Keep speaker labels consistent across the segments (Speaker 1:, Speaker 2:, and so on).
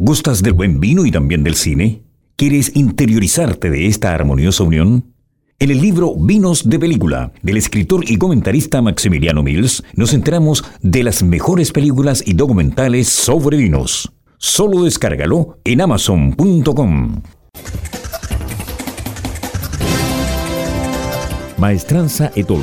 Speaker 1: ¿Gustas del buen vino y también del cine? ¿Quieres interiorizarte de esta armoniosa unión? En el libro Vinos de Película, del escritor y comentarista Maximiliano Mills, nos enteramos de las mejores películas y documentales sobre vinos. Solo descárgalo en amazon.com. Maestranza Etol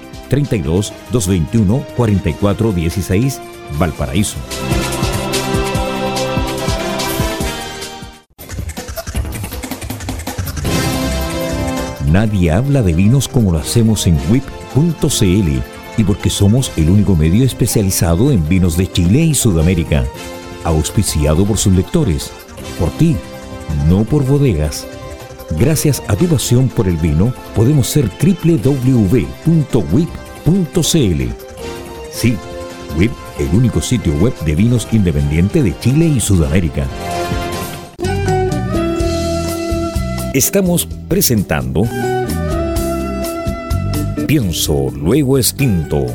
Speaker 1: 32 221 44 16 Valparaíso. Nadie habla de vinos como lo hacemos en WIP.cl y porque somos el único medio especializado en vinos de Chile y Sudamérica. Auspiciado por sus lectores, por ti, no por bodegas. Gracias a tu pasión por el vino, podemos ser www.wip.cl Sí, WIP, el único sitio web de vinos independiente de Chile y Sudamérica. Estamos presentando Pienso Luego Extinto.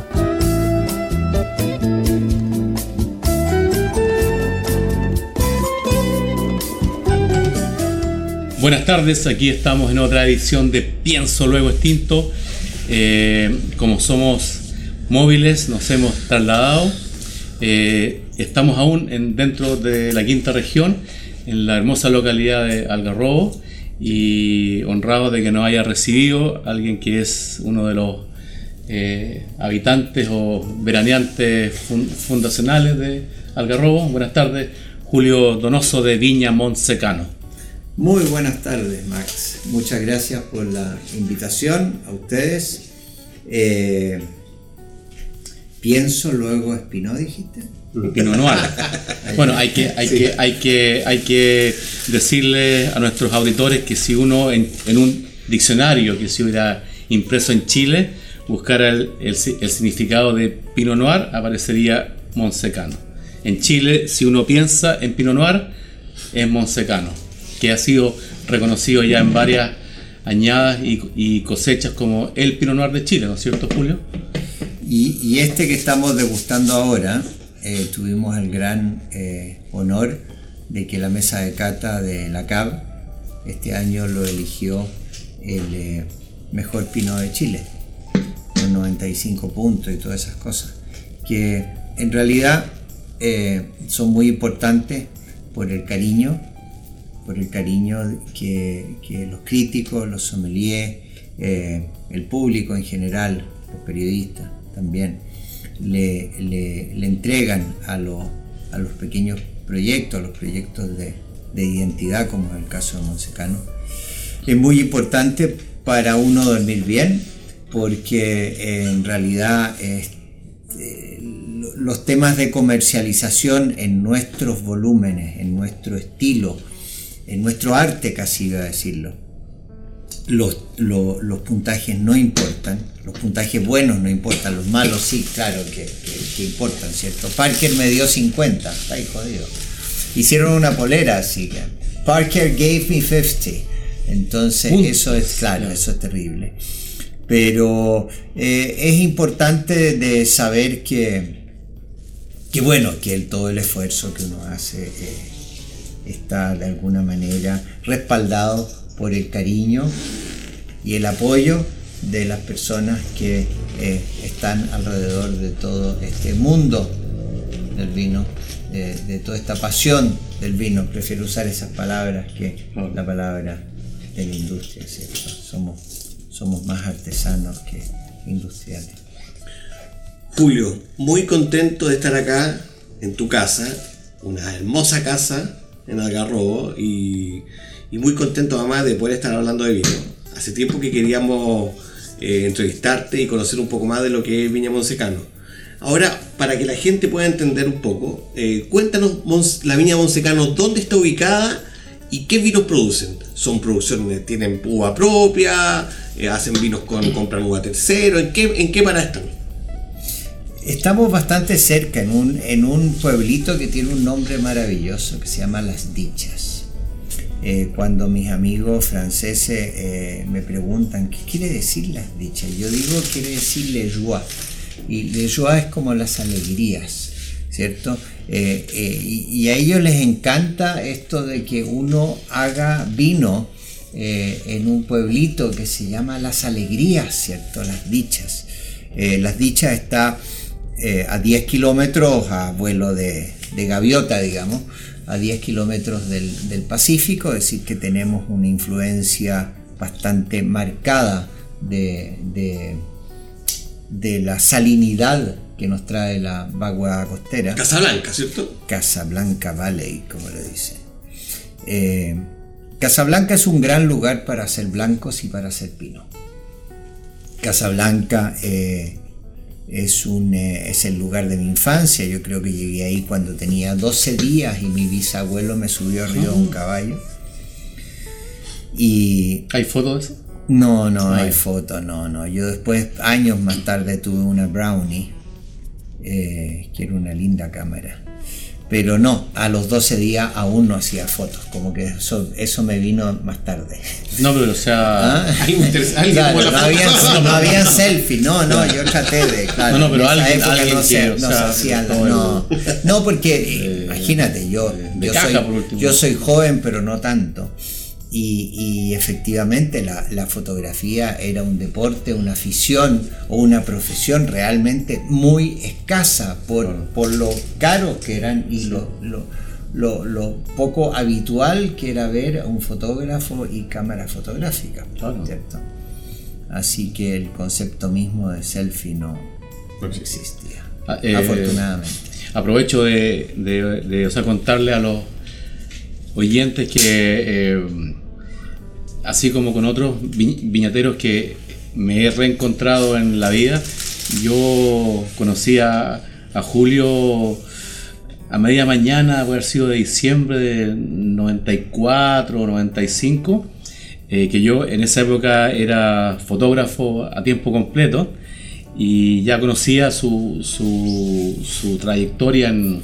Speaker 2: Buenas tardes, aquí estamos en otra edición de Pienso Luego Extinto eh, como somos móviles, nos hemos trasladado. Eh, estamos aún en, dentro de la quinta región, en la hermosa localidad de Algarrobo, y honrado de que nos haya recibido alguien que es uno de los eh, habitantes o veraneantes fundacionales de Algarrobo. Buenas tardes, Julio Donoso de Viña Montsecano.
Speaker 3: Muy buenas tardes, Max. Muchas gracias por la invitación a ustedes. Eh, pienso, luego Espinó, dijiste.
Speaker 2: Pinot Noir. bueno, hay que, hay, que, hay, que, hay que decirle a nuestros auditores que si uno en, un diccionario que se hubiera impreso en Chile buscara el, el, significado de Pinot Noir, aparecería Monsecano. En Chile, si uno piensa en Pinot Noir, es Monsecano que ha sido reconocido ya en varias añadas y, cosechas como el Pinot Noir de Chile, ¿no es cierto, Julio?
Speaker 3: Y, este que estamos degustando ahora, eh, tuvimos el gran eh, honor de que la mesa de cata de la CAB este año lo eligió el eh, mejor Pinot de Chile, con 95 puntos y todas esas cosas, que en realidad son muy importantes por el cariño por el cariño que, los críticos, los sommeliers, eh, el público en general, los periodistas también, le, entregan a, los pequeños proyectos, a los proyectos de, identidad, como es el caso de Monsecano. Es muy importante para uno dormir bien, porque eh, en realidad eh, los temas de comercialización en nuestros volúmenes, en nuestro estilo, en nuestro arte casi iba a decirlo. Los, los, puntajes no importan, los puntajes buenos no importan, los malos sí, claro que, importan, ¿cierto? Parker me dio 50, está ahí jodido. Hicieron una polera así que Parker gave me 50. Entonces eso es claro, eso es terrible. Pero eh, es importante de saber que, que bueno, que todo el esfuerzo que uno hace eh, está de alguna manera respaldado por el cariño y el apoyo de las personas que eh, están alrededor de todo este mundo del vino de, toda esta pasión del vino. Prefiero usar esas palabras que la palabra de la industria, ¿cierto? Somos, somos más artesanos que industriales.
Speaker 4: Julio, muy contento de estar acá en tu casa, una hermosa casa en Algarrobo y, y muy contento además de poder estar hablando de vino. Hace tiempo que queríamos eh, entrevistarte y conocer un poco más de lo que es Viña Monsecano. Ahora, para que la gente pueda entender un poco, eh, cuéntanos la Viña Monsecano, dónde está ubicada y qué vinos producen. ¿Son producciones, tienen uva propia, eh, hacen vinos con, compran uva tercero? ¿En qué, en qué para están?
Speaker 3: Estamos bastante cerca, en un, en un pueblito que tiene un nombre maravilloso que se llama Las Dichas. Eh, cuando mis amigos franceses eh, me preguntan qué quiere decir Las Dichas, yo digo quiere decir le joie. Y le joie es como las alegrías, ¿cierto? Eh, y, a ellos les encanta esto de que uno haga vino en un pueblito que se llama Las Alegrías, ¿cierto? Las Dichas. las Dichas está eh, a 10 kilómetros a vuelo de, gaviota, digamos, a 10 kilómetros del, Pacífico, es decir, que tenemos una influencia bastante marcada de, de, la salinidad que nos trae la vaguada costera.
Speaker 4: Casablanca, ¿cierto?
Speaker 3: Casablanca Valley, como le dicen. Eh, Casablanca es un gran lugar para hacer blancos y para hacer pino. Casablanca eh, es, un, eh, es el lugar de mi infancia. Yo creo que llegué ahí cuando tenía 12 días y mi bisabuelo me subió arriba de un caballo. Y,
Speaker 2: ¿Hay fotos de eso?
Speaker 3: No, no, hay fotos, no, no. Yo después, años más tarde, tuve una Brownie, eh, que era una linda cámara. Pero no, a los 12 días aún no hacía fotos, como que eso, eso me vino más tarde.
Speaker 2: No, pero o sea,
Speaker 3: ¿Ah? claro, no, habían, no habían selfie, no, no, yo traté de, claro,
Speaker 2: no, no, pero alguien, alguien
Speaker 3: no, se, no hacían, no, no, porque eh, imagínate, yo, yo, soy, yo soy joven, pero no tanto. Y, efectivamente la, fotografía era un deporte, una afición o una profesión realmente muy escasa por, por lo caro que eran y lo, lo, poco habitual que era ver a un fotógrafo y cámara fotográfica. Así que el concepto mismo de selfie no, existía, ah, eh, afortunadamente.
Speaker 2: Aprovecho de, de, contarle a los oyentes que, eh, así como con otros viñateros que me he reencontrado en la vida, yo conocí a, Julio a media mañana, haber sido de diciembre de 94 o 95, eh, que yo en esa época era fotógrafo a tiempo completo y ya conocía su, su, trayectoria en,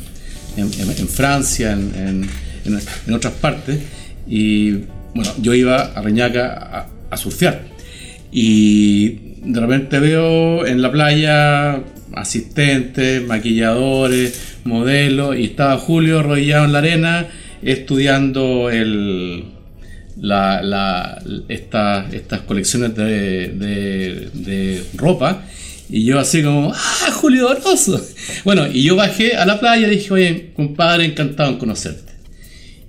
Speaker 2: en, Francia, en, en, otras partes. Y bueno, yo iba a Reñaca a, surfear. Y de repente veo en la playa asistentes, maquilladores, modelos, y estaba Julio arrodillado en la arena estudiando el, la, estas colecciones de, de, ropa. Y yo así como, ¡ah, Julio Donoso! Bueno, y yo bajé a la playa y dije, oye, compadre, encantado en conocerte.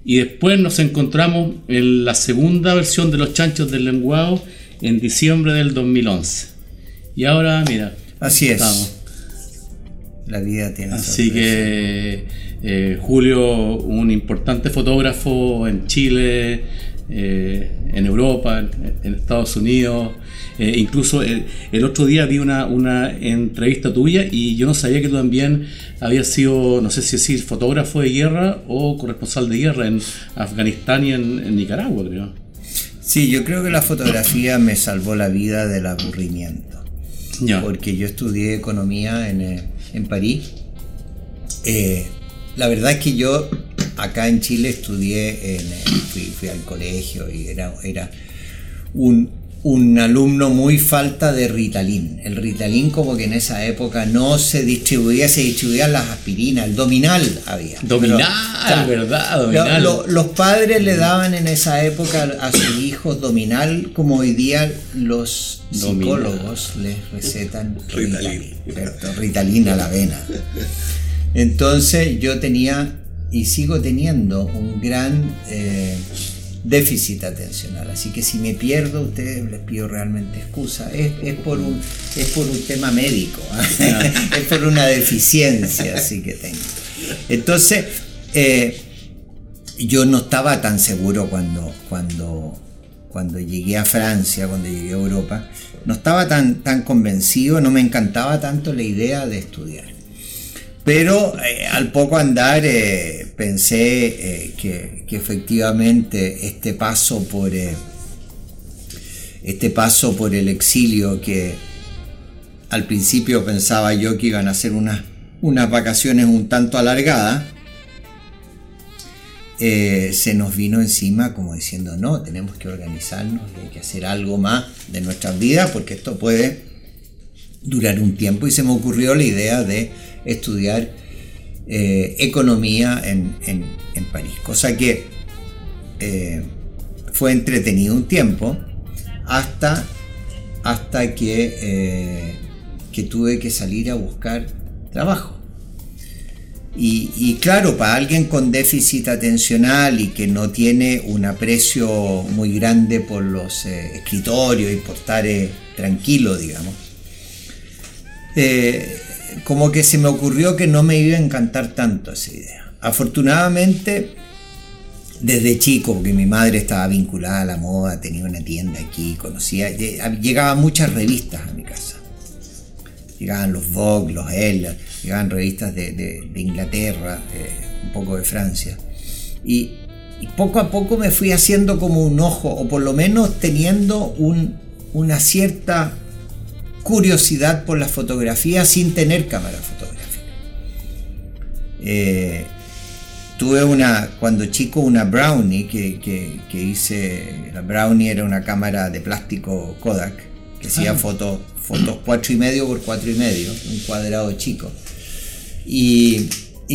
Speaker 2: Y después nos encontramos en la segunda versión de Los Chanchos del Lenguado en diciembre del 2011. Y ahora, mira.
Speaker 3: Así es. La vida tiene
Speaker 2: Así que eh, Julio, un importante fotógrafo en Chile, eh, en Europa, en, Estados Unidos. Eh, incluso el, otro día vi una, una entrevista tuya y yo no sabía que tú también habías sido, no sé si decir, fotógrafo de guerra o corresponsal de guerra en Afganistán y en, Nicaragua, creo.
Speaker 3: Sí, yo creo que la fotografía me salvó la vida del aburrimiento. Porque yo estudié economía en, eh, en París. la verdad es que yo acá en Chile estudié, en, fui, al colegio y era, era un, un alumno muy falta de Ritalin. El Ritalin como que en esa época no se distribuía, se distribuían las aspirinas, el Dominal había.
Speaker 2: Dominal, ¿verdad? Dominal.
Speaker 3: los padres le daban en esa época a sus hijos Dominal, como hoy día los psicólogos les recetan Ritalin, Ritalin a la vena. Entonces yo tenía y sigo teniendo un gran eh, déficit atencional. Así que si me pierdo, ustedes les pido realmente excusa. Es, por, un, es por un tema médico, es por una deficiencia así que tengo. Entonces, eh, yo no estaba tan seguro cuando, cuando, cuando llegué a Francia, cuando llegué a Europa, no estaba tan, tan convencido, no me encantaba tanto la idea de estudiar. Pero eh, al poco andar pensé eh, que, efectivamente este paso por este paso por el exilio que al principio pensaba yo que iban a ser unas, unas vacaciones un tanto alargadas, se nos vino encima como diciendo no, tenemos que organizarnos hay que hacer algo más de nuestras vidas porque esto puede durar un tiempo y se me ocurrió la idea de estudiar eh, economía en, París. Cosa que eh, fue entretenido un tiempo hasta, hasta que, eh, que tuve que salir a buscar trabajo. Y, claro, para alguien con déficit atencional y que no tiene un aprecio muy grande por los escritorios y por estar tranquilo, digamos, como que se me ocurrió que no me iba a encantar tanto esa idea. Afortunadamente, desde chico, porque mi madre estaba vinculada a la moda, tenía una tienda aquí, conocía, llegaban muchas revistas a mi casa. Llegaban los Vogue, los Elle, llegaban revistas de, Inglaterra, eh, un poco de Francia. Y, poco a poco me fui haciendo como un ojo, o por lo menos teniendo una cierta curiosidad por la fotografía sin tener cámara fotográfica. Eh, tuve una, cuando chico, una Brownie que, hice, la Brownie era una cámara de plástico Kodak que hacía ah. fotos, fotos 4 y medio por 4 y medio, un cuadrado chico. Y,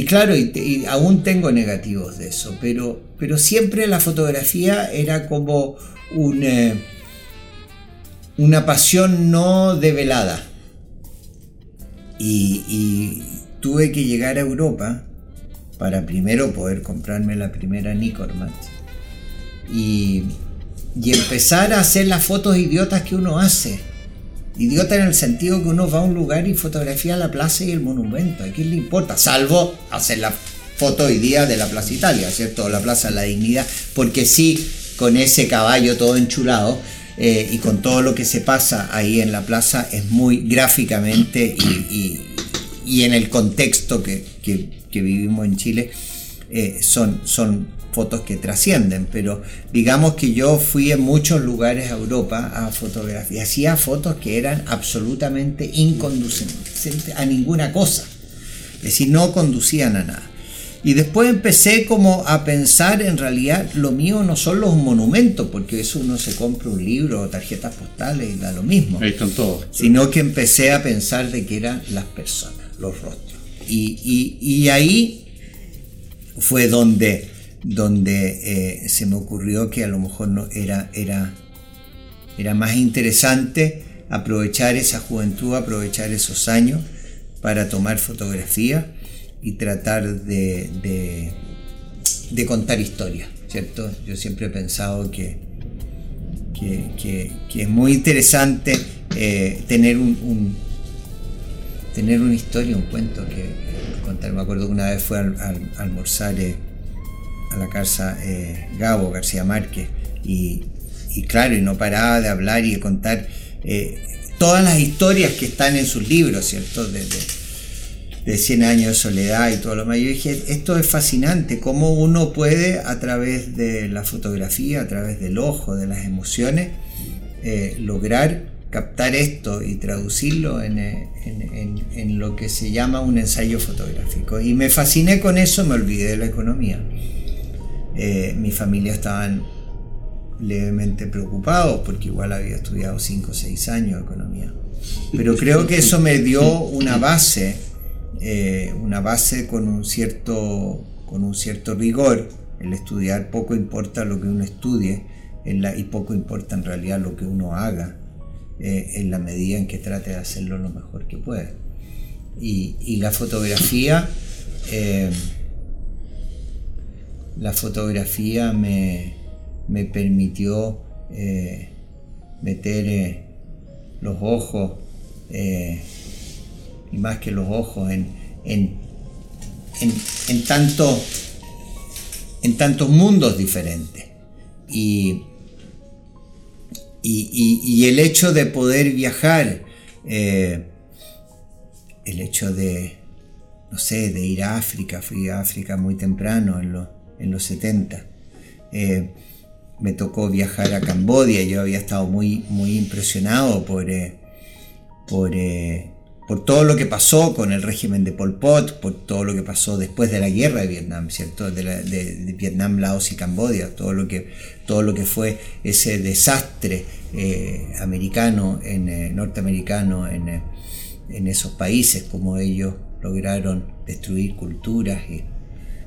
Speaker 3: claro, y, aún tengo negativos de eso, pero, pero siempre la fotografía era como un... Eh, una pasión no develada. Y, tuve que llegar a Europa para primero poder comprarme la primera Nikon y, y empezar a hacer las fotos idiotas que uno hace. Idiota en el sentido que uno va a un lugar y fotografía la plaza y el monumento. ¿A quién le importa? Salvo hacer la foto hoy día de la Plaza Italia, ¿cierto? La Plaza de la Dignidad. Porque sí, con ese caballo todo enchulado, eh, y con todo lo que se pasa ahí en la plaza es muy gráficamente y, en el contexto que, vivimos en Chile eh, son, son fotos que trascienden, pero digamos que yo fui en muchos lugares a Europa a fotografiar. Y hacía fotos que eran absolutamente inconducentes a ninguna cosa, es decir, no conducían a nada. Y después empecé como a pensar, en realidad, lo mío no son los monumentos, porque eso uno se compra un libro o tarjetas postales y da lo mismo.
Speaker 2: Ahí están todos.
Speaker 3: Sino que empecé a pensar de que eran las personas, los rostros. Y, ahí fue donde, donde eh, se me ocurrió que a lo mejor no era, era, era más interesante aprovechar esa juventud, aprovechar esos años para tomar fotografía y tratar de, de, contar historias, ¿cierto? Yo siempre he pensado que, que, es muy interesante eh, tener un, tener una historia, un cuento que, contar. Me acuerdo que una vez fue a, almorzar eh, a la casa eh, Gabo García Márquez y, y, claro, y no paraba de hablar y de contar todas las historias que están en sus libros, ¿cierto? De 100 años de soledad y todo lo demás. Yo dije, esto es fascinante, cómo uno puede a través de la fotografía, a través del ojo, de las emociones, eh, lograr captar esto y traducirlo en, en, lo que se llama un ensayo fotográfico. Y me fasciné con eso, me olvidé de la economía. Eh, mi familia estaban levemente preocupados porque igual había estudiado 5 o 6 años de economía. Pero creo que eso me dio una base eh, una base con un, cierto, con un cierto rigor. El estudiar poco importa lo que uno estudie y poco importa en realidad lo que uno haga eh, en la medida en que trate de hacerlo lo mejor que puede. Y, la fotografía eh, la fotografía me, me permitió meter los ojos, y más que los ojos, en, en, en, tanto, en tantos mundos diferentes. Y, y, el hecho de poder viajar, el hecho de, no sé, de ir a África, fui a África muy temprano, en, en los 70. Eh, me tocó viajar a Cambodia, yo había estado muy, muy impresionado por, eh, por, eh, por, todo lo que pasó con el régimen de Pol Pot, por todo lo que pasó después de la guerra de Vietnam, ¿cierto? De, Vietnam, Laos y Cambodia, todo lo que, todo lo que fue ese desastre americano, en, norteamericano en, en esos países, como ellos lograron destruir culturas y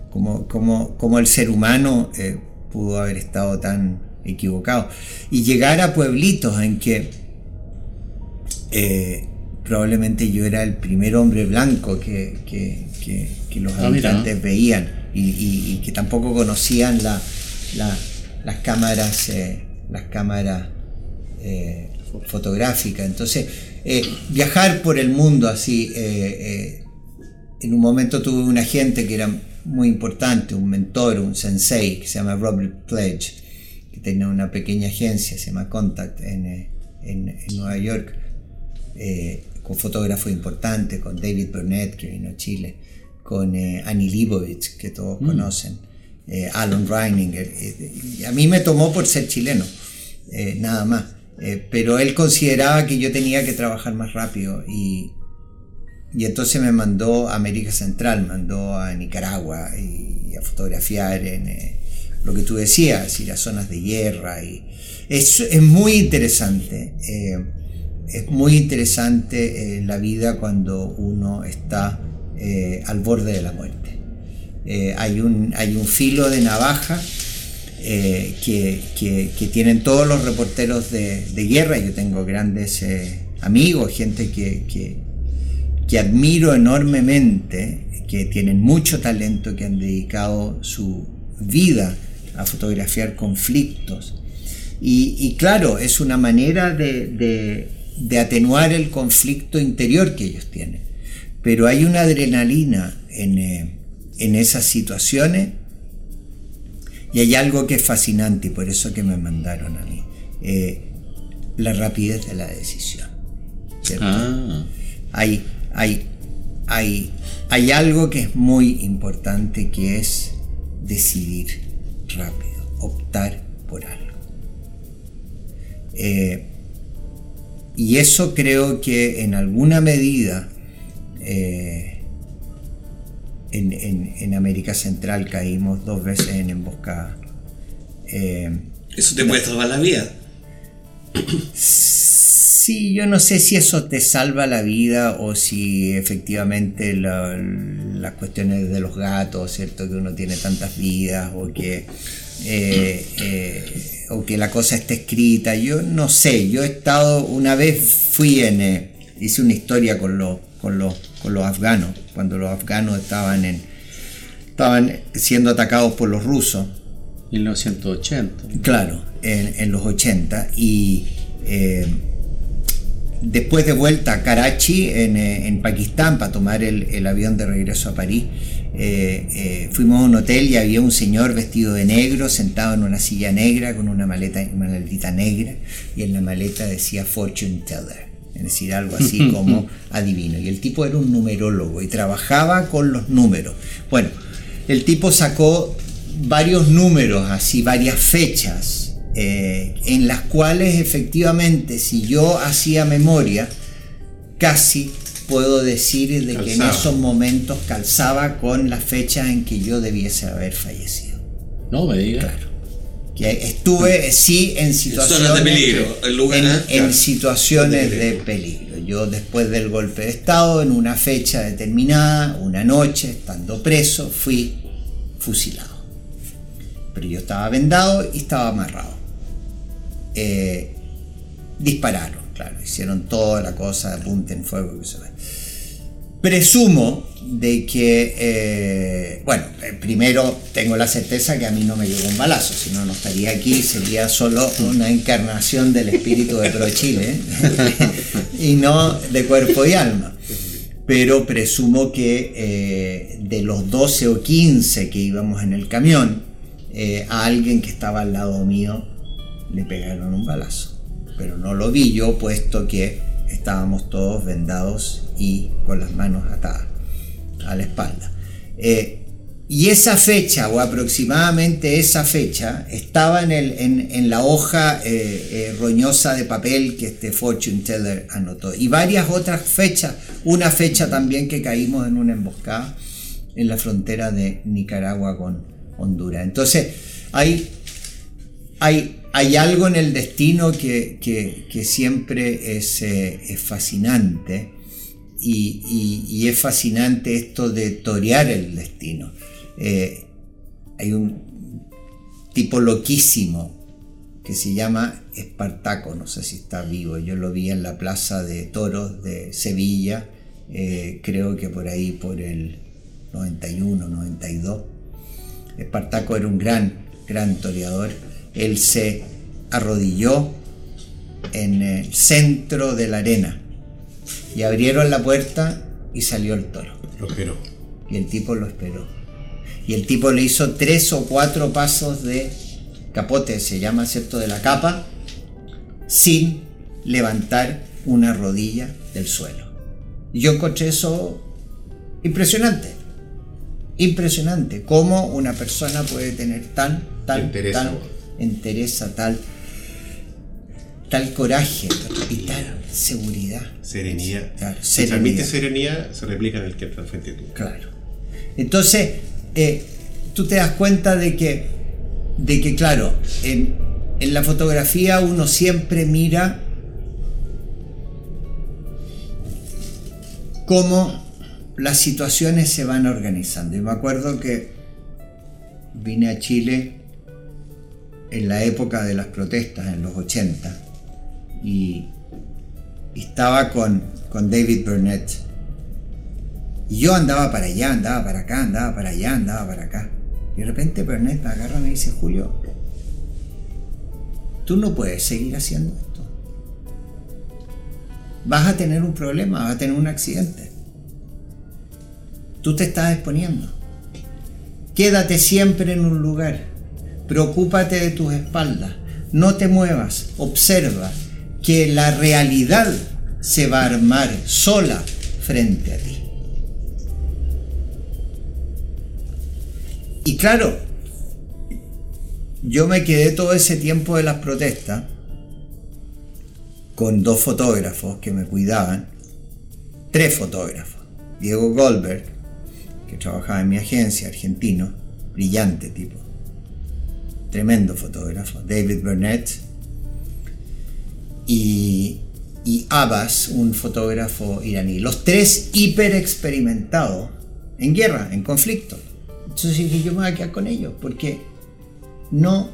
Speaker 3: como, como, el ser humano eh, pudo haber estado tan equivocado. Y llegar a pueblitos en que eh, probablemente yo era el primer hombre blanco que, los ah, habitantes veían y, que tampoco conocían la, las cámaras, eh, las cámaras fotográficas. Entonces, viajar por el mundo así en un momento tuve un agente que era muy importante, un mentor, un sensei, que se llama Robert Pledge, que tenía una pequeña agencia, se llama Contact, en, eh, Nueva York, eh, con fotógrafos importantes, con David Burnett, que vino a Chile, con eh, Annie Leibovitz, que todos mm. conocen, Alan Reininger. a mí me tomó por ser chileno, nada más. pero él consideraba que yo tenía que trabajar más rápido y, y entonces me mandó a América Central, mandó a Nicaragua y, a fotografiar en eh, lo que tú decías, y las zonas de guerra. Y es, es muy interesante, eh, es muy interesante eh, la vida cuando uno está al borde de la muerte. hay, un, hay un filo de navaja que, que, tienen todos los reporteros de, de guerra. Yo tengo grandes amigos, gente que, que admiro enormemente, que tienen mucho talento, que han dedicado su vida a fotografiar conflictos. Y, claro, es una manera de, atenuar el conflicto interior que ellos tienen. Pero hay una adrenalina en, eh, esas situaciones y hay algo que es fascinante y por eso que me mandaron a mí. Eh, la rapidez de la decisión. Ah. Hay, hay, hay, hay algo que es muy importante que es decidir rápido, optar por algo. Eh, y eso creo que en alguna medida eh, en, América Central caímos dos veces en emboscada.
Speaker 4: Eh, eso te puede salvar la vida.
Speaker 3: Sí, yo no sé si eso te salva la vida o si efectivamente las cuestiones de los gatos, ¿cierto? Que uno tiene tantas vidas o que, eh, eh, o que la cosa esté escrita. Yo no sé, yo he estado, una vez fui en, eh, hice una historia con, los, con, los, con los afganos, cuando los afganos estaban, en, estaban siendo atacados por los rusos.
Speaker 2: 1980.
Speaker 3: Claro, en, en los 80 y después de vuelta a Karachi, en, eh, Pakistán, para tomar el, avión de regreso a París, eh, eh, fuimos a un hotel y había un señor vestido de negro, sentado en una silla negra, con una maleta, una maletita negra, y en la maleta decía Fortune Teller, es decir, algo así como adivino. Y el tipo era un numerólogo y trabajaba con los números. Bueno, el tipo sacó varios números, así, varias fechas eh, en las cuales efectivamente si yo hacía memoria, casi puedo decir de que en esos momentos calzaba con la fecha en que yo debiese haber fallecido.
Speaker 2: No me digas.
Speaker 3: Claro. Que estuve, sí, en situaciones
Speaker 4: de peligro.
Speaker 3: en, situaciones de peligro. Yo después del golpe de Estado, en una fecha determinada, una noche, estando preso, fui fusilado. Pero yo estaba vendado y estaba amarrado. Eh, dispararon, hicieron toda la cosa, de en fuego. presumo de que, eh, bueno, eh, primero tengo la certeza que a mí no me llegó un balazo, si no, no estaría aquí, sería solo una encarnación del espíritu de Pro Chile y no de cuerpo y alma. Pero presumo que eh, de los 12 o 15 que íbamos en el camión, a alguien que estaba al lado mío le pegaron un balazo. Pero no lo vi yo, puesto que estábamos todos vendados y con las manos atadas a la espalda. Eh, y esa fecha, o aproximadamente esa fecha, estaba en, el, en, la hoja eh, eh, roñosa de papel que este fortune teller anotó. Y varias otras fechas, una fecha también que caímos en una emboscada en la frontera de Nicaragua con Honduras. Entonces, hay, hay, hay algo en el destino que, siempre es, es fascinante y, es fascinante esto de torear el destino. Eh, hay un tipo loquísimo que se llama Espartaco, no sé si está vivo, yo lo vi en la Plaza de Toros de Sevilla, eh, creo que por ahí por el 91, 92. Espartaco era un gran, gran toreador, él se arrodilló en el centro de la arena y abrieron la puerta y salió el toro.
Speaker 4: Lo esperó.
Speaker 3: Y el tipo lo esperó. Y el tipo le hizo tres o cuatro pasos de capote, se llama, ¿cierto?, de la capa, sin levantar una rodilla del suelo. Y yo encontré eso impresionante. Impresionante. Cómo una persona puede tener tan, tan, tan entereza, tal tal coraje y tal seguridad.
Speaker 4: Serenidad. Claro, serenidad. transmite serenidad, se replica en el que está frente tú.
Speaker 3: Claro. Entonces, eh, tú te das cuenta de que, de que claro, en, en la fotografía uno siempre mira cómo las situaciones se van organizando. Y me acuerdo que vine a Chile en la época de las protestas, en los 80, y, estaba con, con David Burnett. Y yo andaba para allá, andaba para acá, andaba para allá, andaba para acá. Y de repente Burnett me agarra y me dice, Julio, tú no puedes seguir haciendo esto. Vas a tener un problema, vas a tener un accidente. Tú te estás exponiendo. Quédate siempre en un lugar. Preocúpate de tus espaldas. No te muevas. Observa que la realidad se va a armar sola frente a ti. Y claro, yo me quedé todo ese tiempo de las protestas con dos fotógrafos que me cuidaban, tres fotógrafos. Diego Goldberg, que trabajaba en mi agencia, argentino, brillante tipo, tremendo fotógrafo. David Burnett, y, Abbas, un fotógrafo iraní. Los tres hiper experimentados en guerra, en conflicto. Entonces dije, yo me voy a quedar con ellos porque no,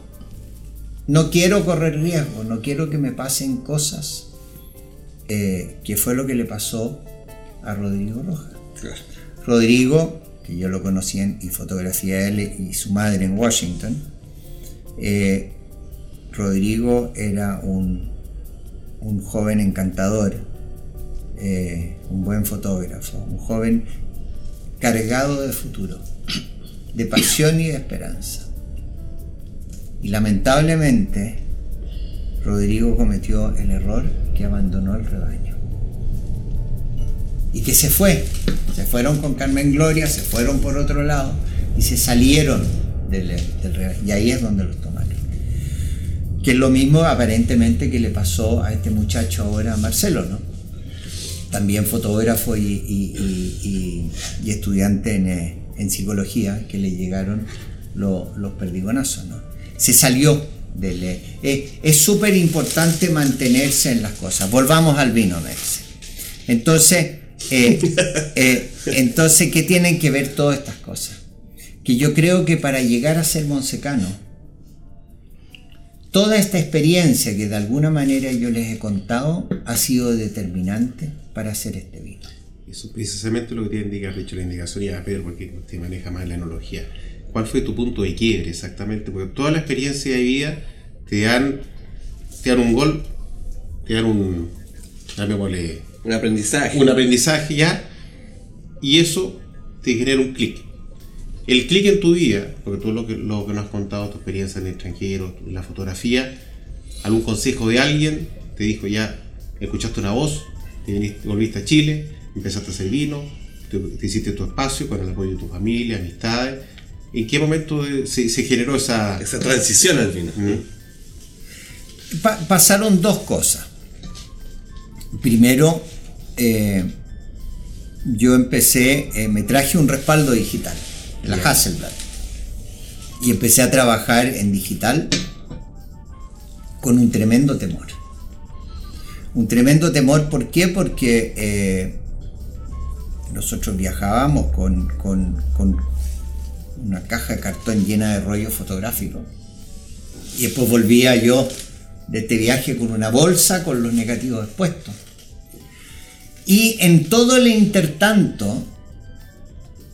Speaker 3: no quiero correr riesgo, no quiero que me pasen cosas eh, que fue lo que le pasó a Rodrigo Rojas. Rodrigo, que yo lo conocí en, y fotografié a él y su madre en Washington, eh, Rodrigo era un un joven encantador, eh, un buen fotógrafo, un joven cargado de futuro, de pasión y de esperanza. Y lamentablemente, Rodrigo cometió el error que abandonó el rebaño. Y que se fue. Se fueron con Carmen Gloria, se fueron por otro lado y se salieron del. Y ahí es donde los tomaron que es lo mismo aparentemente que le pasó a este muchacho ahora, Marcelo, ¿no? También fotógrafo y, estudiante eh, en, psicología, que le llegaron los perdigonazos, ¿no? Se salió del... Eh, es súper importante mantenerse en las cosas. Volvamos al vino, me Entonces, eh, entonces, ¿qué tienen que ver todas estas cosas? Que yo creo que para llegar a ser monsecano, Toda esta experiencia que de alguna manera yo les he contado ha sido determinante para hacer este vino.
Speaker 5: Eso es precisamente lo que te indica, dicho la indicación y a Pedro, porque te maneja más la enología. ¿Cuál fue tu punto de quiebre exactamente? Porque toda la experiencia de vida te dan, te dan un gol, te dan un, llamémosle,
Speaker 4: Un aprendizaje.
Speaker 5: un aprendizaje ya, y eso te genera un clic. El clic en tu vida, porque tú lo que, lo que nos has contado, tu experiencia en el extranjero, la fotografía, algún consejo de alguien, te dijo ya, escuchaste una voz, te viniste- volviste a Chile, empezaste a hacer vino, te, te hiciste tu espacio con el apoyo de tu familia, amistades. ¿En qué momento se, se generó esa...
Speaker 4: Esa transición al final.
Speaker 5: Mm.
Speaker 3: Pa- pasaron dos cosas. Primero, eh, yo empecé, eh, me traje un respaldo digital, la. Hasselblad, y empecé a trabajar en digital con un tremendo temor. Un tremendo temor, ¿por qué? Porque eh, nosotros viajábamos con, con- con una caja de cartón llena de rollos fotográficos. Y después volvía yo de este viaje con una bolsa con los negativos expuestos. Y en todo el intertanto,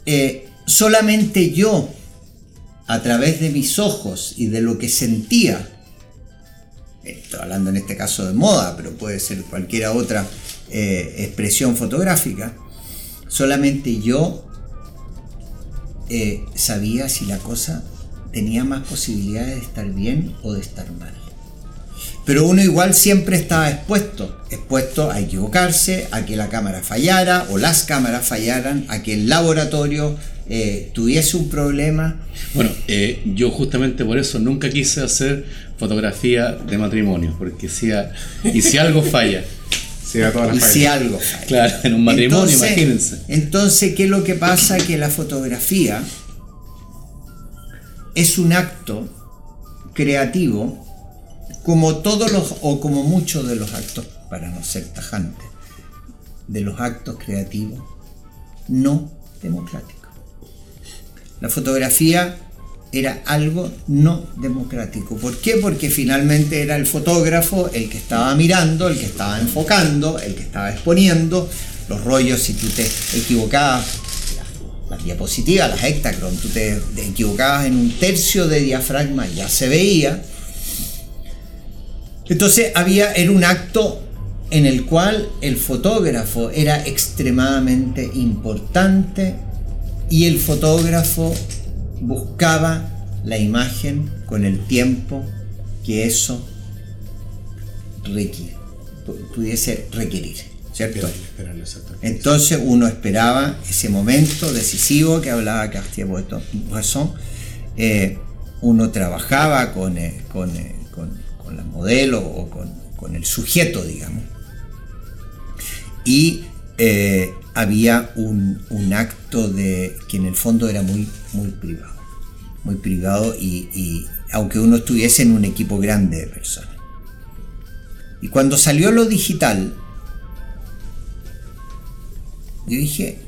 Speaker 3: eh, solamente yo, a través de mis ojos y de lo que sentía, estoy hablando en este caso de moda, pero puede ser cualquier otra eh, expresión fotográfica, solamente yo eh, sabía si la cosa tenía más posibilidades de estar bien o de estar mal. Pero uno igual siempre estaba expuesto, expuesto a equivocarse, a que la cámara fallara o las cámaras fallaran, a que el laboratorio eh, tuviese un problema.
Speaker 2: Bueno, eh, yo justamente por eso nunca quise hacer fotografía de matrimonio, porque si a- y si algo falla,
Speaker 5: Se da todas las
Speaker 3: Y
Speaker 5: fallas.
Speaker 3: si algo falla.
Speaker 2: claro, en un matrimonio,
Speaker 3: entonces,
Speaker 2: imagínense.
Speaker 3: Entonces, ¿qué es lo que pasa? Que la fotografía es un acto creativo como todos los, o como muchos de los actos, para no ser tajante, de los actos creativos no democráticos. La fotografía era algo no democrático. ¿Por qué? Porque finalmente era el fotógrafo el que estaba mirando, el que estaba enfocando, el que estaba exponiendo los rollos. Si tú te equivocabas, las, diapositivas, las hectacron, tú te equivocabas en un tercio de diafragma, ya se veía. Entonces había, era un acto en el cual el fotógrafo era extremadamente importante y el fotógrafo buscaba la imagen con el tiempo que eso requiere, pu- pudiese requerir. Entonces uno esperaba ese momento decisivo que hablaba Cartier-Bresson. eh, uno trabajaba con, eh, con, eh, con- con la modelo o con, con el sujeto, digamos. Y eh, había un, un acto de que en el fondo era muy, muy privado. Muy privado y, y aunque uno estuviese en un equipo grande de personas. Y cuando salió lo digital, yo dije,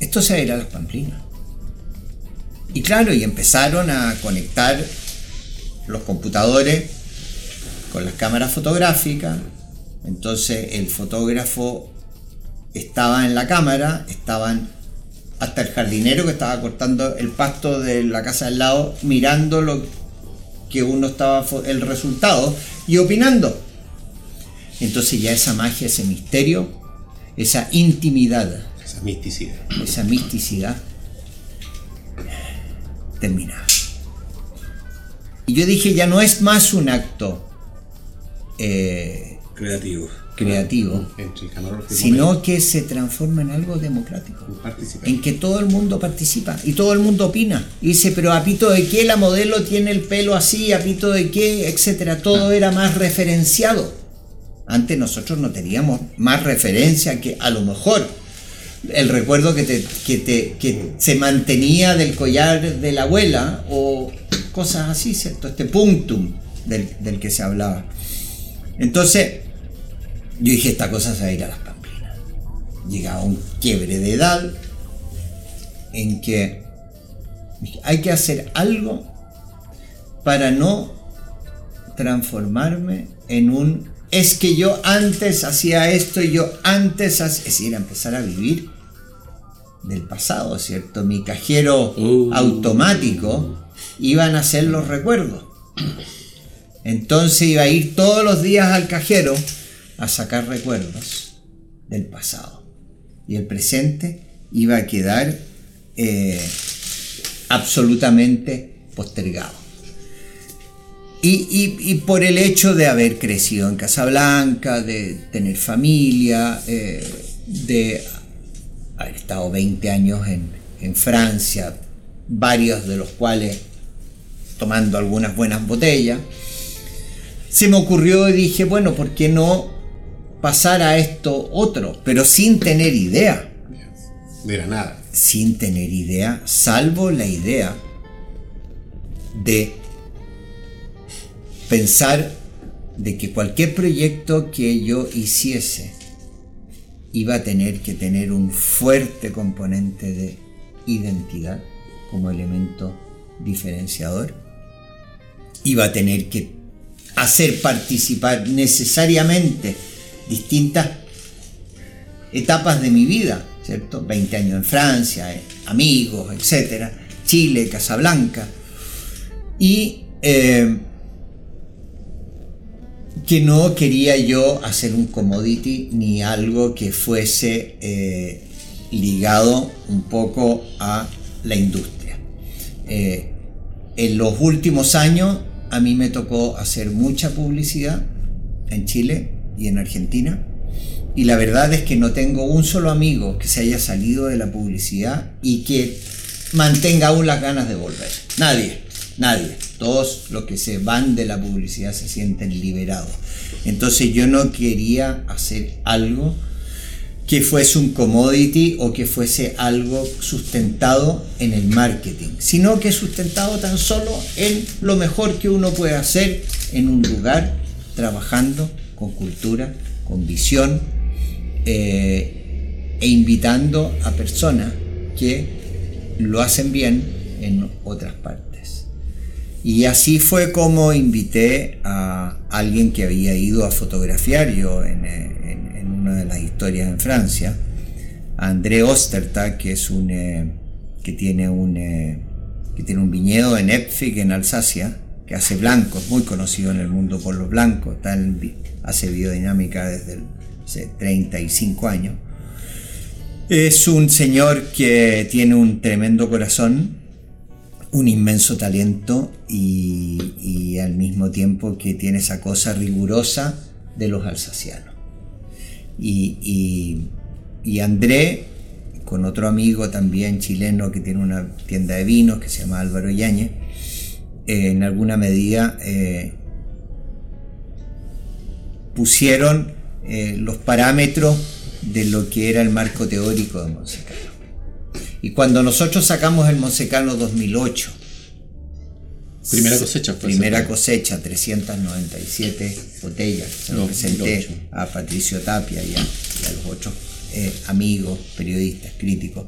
Speaker 3: esto se va las pamplinas. Y claro, y empezaron a conectar los computadores con las cámaras fotográficas. Entonces el fotógrafo estaba en la cámara, estaban hasta el jardinero que estaba cortando el pasto de la casa al lado, mirando lo que uno estaba, el resultado y opinando. Entonces ya esa magia, ese misterio, esa intimidad,
Speaker 5: Esa misticidad.
Speaker 3: esa misticidad terminaba. Y yo dije, ya no es más un acto eh,
Speaker 4: Creativo.
Speaker 3: Creativo,
Speaker 5: Entre el camarógrafo y el
Speaker 3: sino que se transforma en algo democrático. En que todo el mundo participa y todo el mundo opina. Y dice, pero a pito de qué la modelo tiene el pelo así, a pito de qué, etcétera. Todo era más referenciado. Antes nosotros no teníamos más referencia que a lo mejor el recuerdo que, te, que, te, que se mantenía del collar de la abuela o cosas así, ¿cierto? Este punctum del, del que se hablaba. Entonces, yo dije, esta cosa se va a ir a las pamplinas. Llegaba un quiebre de edad en que hay que hacer algo para no transformarme en un es que yo antes hacía esto y yo antes hacía... Es decir, empezar a vivir del pasado, ¿cierto? Mi cajero
Speaker 2: Uh.
Speaker 3: automático iban a ser los recuerdos. Entonces iba a ir todos los días al cajero a sacar recuerdos del pasado. Y el presente iba a quedar eh, absolutamente postergado. Y, y- por el hecho de haber crecido en Casablanca, de tener familia, eh, de haber estado 20 años en, en Francia, varios de los cuales tomando algunas buenas botellas, se me ocurrió y dije, bueno, ¿por qué no pasar a esto otro? Pero sin tener idea
Speaker 5: De la nada.
Speaker 3: sin tener idea, salvo la idea de pensar de que cualquier proyecto que yo hiciese iba a tener que tener un fuerte componente de identidad como elemento diferenciador, iba a tener que hacer participar necesariamente distintas etapas de mi vida, ¿cierto? 20 años en Francia, eh, amigos, etcétera, Chile, Casablanca. Y eh, que no quería yo hacer un commodity ni algo que fuese eh, ligado un poco a la industria. En los últimos años a mí me tocó hacer mucha publicidad en Chile y en Argentina. Y la verdad es que no tengo un solo amigo que se haya salido de la publicidad y que mantenga aún las ganas de volver. Nadie, nadie. Todos los que se van de la publicidad se sienten liberados. Entonces yo no quería hacer algo que fuese un commodity o que fuese algo sustentado en el marketing, sino que sustentado tan solo en lo mejor que uno puede hacer en un lugar trabajando con cultura, con visión eh, e invitando a personas que lo hacen bien en otras partes. Y así fue como invité a alguien que había ido a fotografiar yo en, una de las historias en Francia, a André Ostertag, que es un eh, que tiene un eh, que tiene un viñedo en Epfig en Alsacia, que hace blancos, muy conocido en el mundo por los blancos, está en hace biodinámica desde hace 35 años. Es un señor que tiene un tremendo corazón, un inmenso talento y, al mismo tiempo que tiene esa cosa rigurosa de los alsacianos. Y André, con otro amigo también chileno que tiene una tienda de vinos que se llama Álvaro Yáñez, eh, en alguna medida eh, pusieron eh, los parámetros de lo que era el marco teórico de Monsecano. Y cuando nosotros sacamos el Monsecano 2008,
Speaker 2: Primera cosecha
Speaker 3: primera cosecha, 397 botellas, se lo presenté
Speaker 2: 2008.
Speaker 3: a Patricio Tapia y a, y a los otros eh, amigos, periodistas, críticos.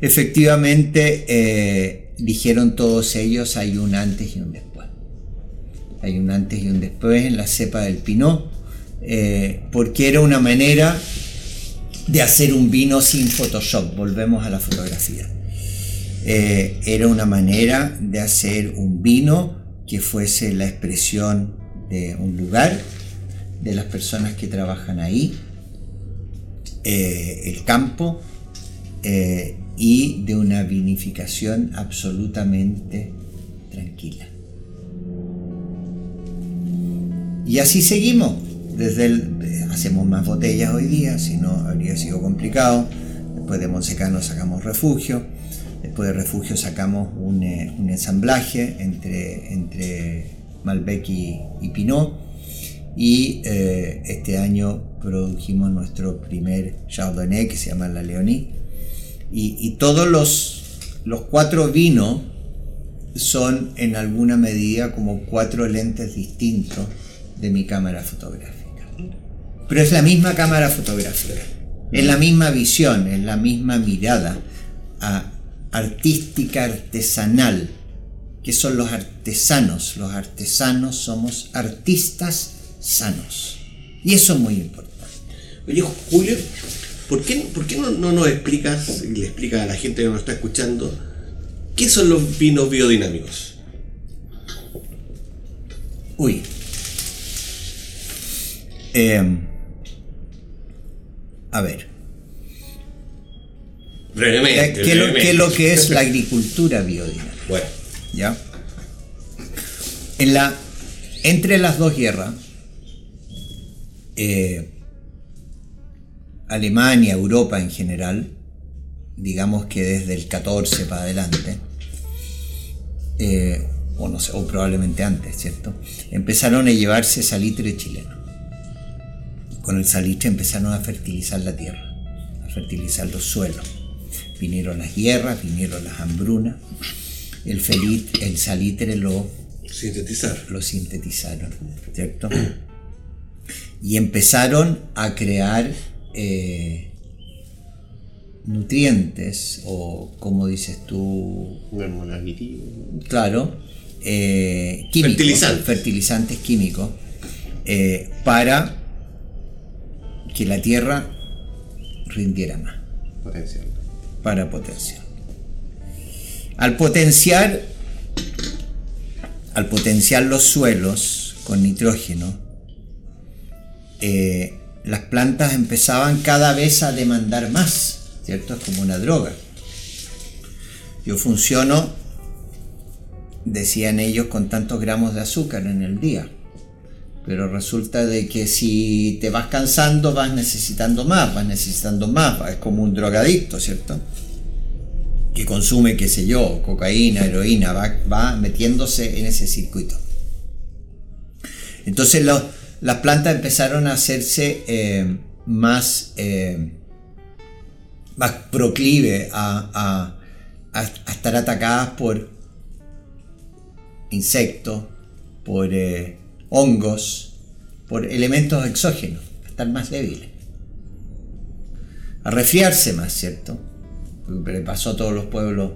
Speaker 3: Efectivamente, eh, dijeron todos ellos, hay un antes y un después. Hay un antes y un después en la cepa del Pinot, eh, porque era una manera de hacer un vino sin Photoshop. Volvemos a la fotografía. Eh, era una manera de hacer un vino que fuese la expresión de un lugar, de las personas que trabajan ahí, eh, el campo y de una vinificación absolutamente tranquila. Y así seguimos. Desde hacemos más botellas hoy día, si no habría sido complicado. Después de Monsecano sacamos refugio. Después de refugio sacamos un, eh, un ensamblaje entre, entre Malbec y, y Pinot. Y eh, este año produjimos nuestro primer Chardonnay que se llama La Leonie. Y, todos los, los cuatro vinos son en alguna medida como cuatro lentes distintos de mi cámara fotográfica. Pero es la misma cámara fotográfica, es la misma visión, es la misma mirada artística, artesanal. que son los artesanos? Los artesanos somos artistas sanos. Y eso es muy importante.
Speaker 4: Oye, Julio, ¿por qué, por qué no, no nos explicas y le explicas a la gente que nos está escuchando qué son los vinos biodinámicos?
Speaker 3: Uy. Eh, a ver.
Speaker 4: Brevemente.
Speaker 3: ¿Qué, es lo,
Speaker 4: brevemente.
Speaker 3: qué es lo que es la agricultura biodinámica?
Speaker 4: Bueno,
Speaker 3: ¿Ya? En la, entre las dos guerras, eh, Alemania, Europa en general, digamos que desde el 14 para adelante, eh, o no sé, o probablemente antes, ¿cierto? Empezaron a llevarse salitre chileno. Con el salitre empezaron a fertilizar la tierra, a fertilizar los suelos. Vinieron las guerras, vinieron las hambrunas. El, felit- el salitre lo
Speaker 4: sintetizar.
Speaker 3: lo sintetizaron, ¿cierto? Y empezaron a crear eh, nutrientes, o como dices tú, claro, eh, químicos,
Speaker 4: Fertilizantes.
Speaker 3: fertilizantes químicos, eh, para que la tierra rindiera más
Speaker 5: Potencial.
Speaker 3: para potenciar. Al potenciar, al potenciar los suelos con nitrógeno, eh, las plantas empezaban cada vez a demandar más, ¿cierto? Es como una droga. Yo funciono, decían ellos, con tantos gramos de azúcar en el día. Pero resulta de que si te vas cansando, vas necesitando más, vas necesitando más, es como un drogadicto, ¿cierto? Que consume, qué sé yo, cocaína, heroína, va, va metiéndose en ese circuito. Entonces lo- las plantas empezaron a hacerse eh, más, eh, más proclive a, a- estar atacadas por insectos, por eh, hongos, por elementos exógenos, a estar más débiles. A resfriarse más, ¿cierto? Le pasó a todos los pueblos,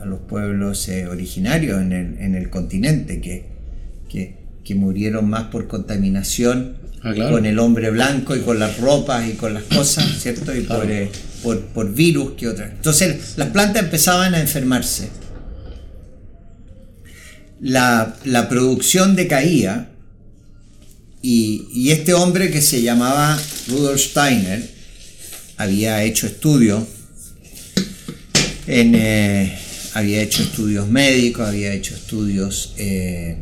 Speaker 3: a los pueblos originarios en el, en el continente, que, que, que murieron más por contaminación
Speaker 2: Ah, claro.
Speaker 3: con el hombre blanco y con las ropas y con las cosas, ¿cierto? Y por, eh, por, por virus que otras. Entonces las plantas empezaban a enfermarse. La, la producción decaía y, y este hombre que se llamaba Rudolf Steiner había hecho estudios en, eh, había hecho estudios médicos, había hecho estudios eh,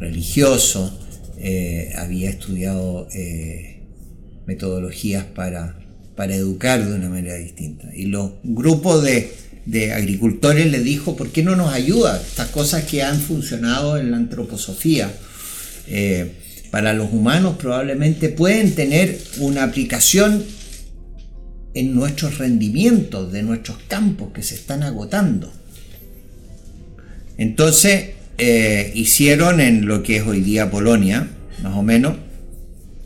Speaker 3: religiosos, eh, había estudiado eh, metodologías para, para educar de una manera distinta. Y los grupos de, de agricultores le dijo, ¿por qué no nos ayuda? Estas cosas que han funcionado en la antroposofía. eh, para los humanos probablemente pueden tener una aplicación en nuestros rendimientos de nuestros campos que se están agotando. Entonces eh, hicieron en lo que es hoy día Polonia, más o menos,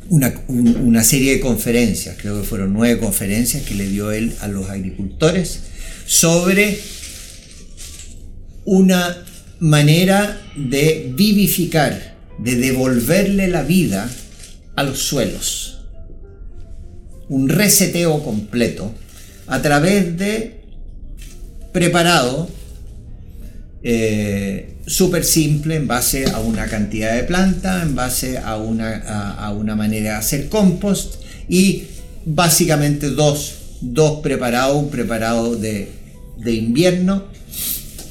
Speaker 3: una, un- una serie de conferencias, creo que fueron nueve conferencias que le dio él a los agricultores sobre una manera de vivificar, de devolverle la vida a los suelos. Un reseteo completo a través de preparado eh, súper simple en base a una cantidad de planta, en base a una, a, una manera de hacer compost y básicamente dos, dos preparados, un preparado de, de invierno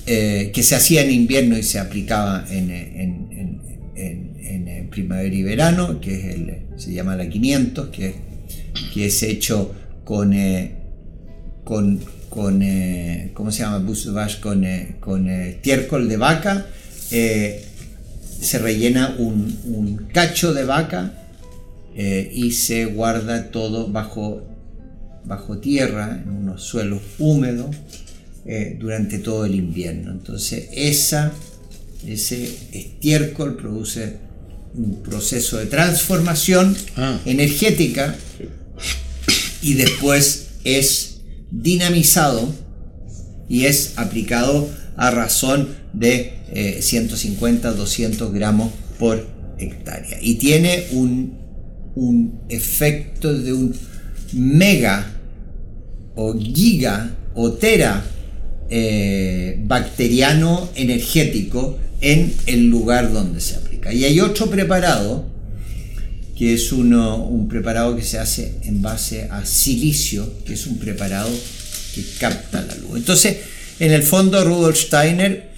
Speaker 3: eh, que se hacía en invierno y se aplicaba en, en- en- primavera y verano, que es el, se llama la 500, que que es hecho con, eh, con, con eh, ¿cómo se llama? Busubash, con, eh, con eh, estiércol de vaca, eh, se rellena un, un cacho de vaca eh, y se guarda todo bajo, bajo tierra, en unos suelos húmedos, eh, durante todo el invierno. Entonces esa, ese estiércol produce un proceso de transformación
Speaker 2: Ah.
Speaker 3: energética y después es dinamizado y es aplicado a razón de 150, 200 gramos por hectárea. Y tiene un, un efecto de un mega o giga o tera eh, bacteriano energético en el lugar donde se aplica. Y hay otro preparado, que es uno, un preparado que se hace en base a silicio, que es un preparado que capta la luz. Entonces, en el fondo, Rudolf Steiner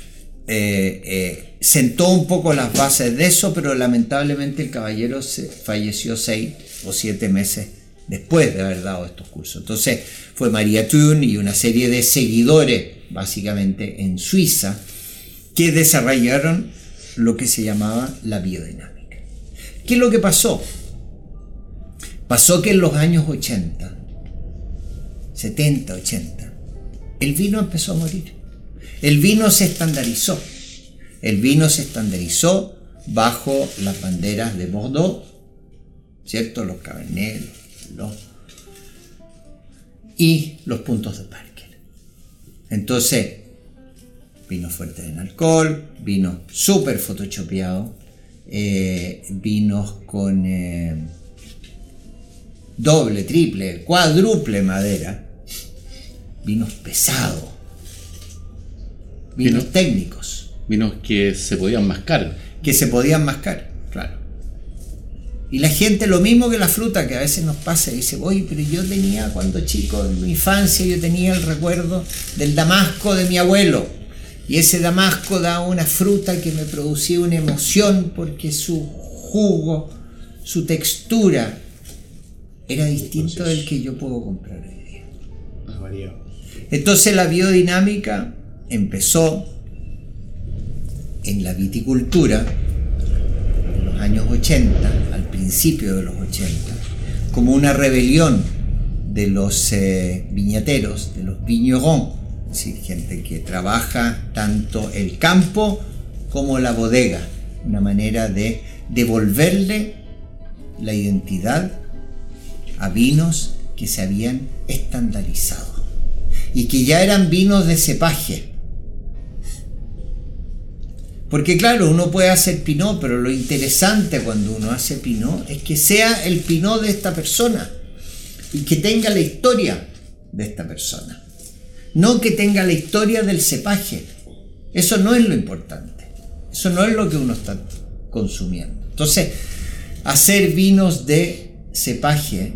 Speaker 3: eh, eh, sentó un poco las bases de eso, pero lamentablemente el caballero se falleció seis o siete meses después de haber dado estos cursos. Entonces fue María Thun y una serie de seguidores, básicamente en Suiza, que desarrollaron lo que se llamaba la biodinámica. ¿Qué es lo que pasó? Pasó que en los años 80, 70, 80, el vino empezó a morir. El vino se estandarizó. El vino se estandarizó bajo las banderas de Bordeaux, ¿cierto? Los Cabernet, y los puntos de Parker. Entonces, vino fuerte en alcohol, vino súper photoshopeado, eh, vinos con eh, doble, triple, cuádruple madera, vinos pesados, vinos técnicos.
Speaker 2: Vinos que se podían mascar.
Speaker 3: Que se podían mascar, claro. Y la gente, lo mismo que la fruta, que a veces nos pasa, dice, oye, pero yo tenía cuando chico, en mi infancia, yo tenía el recuerdo del damasco de mi abuelo. Y ese damasco da una fruta que me producía una emoción porque su jugo, su textura, era distinto del que yo puedo comprar hoy día. Entonces la biodinámica empezó en la viticultura en los años 80, al principio de los 80, como una rebelión de los eh, viñateros, de los vignerons, decir, gente que trabaja tanto el campo como la bodega, una manera de devolverle la identidad a vinos que se habían estandarizado y que ya eran vinos de cepaje, porque claro, uno puede hacer pinot, pero lo interesante cuando uno hace pinot es que sea el pinot de esta persona y que tenga la historia de esta persona. No que tenga la historia del cepaje. Eso no es lo importante. Eso no es lo que uno está consumiendo. Entonces, hacer vinos de cepaje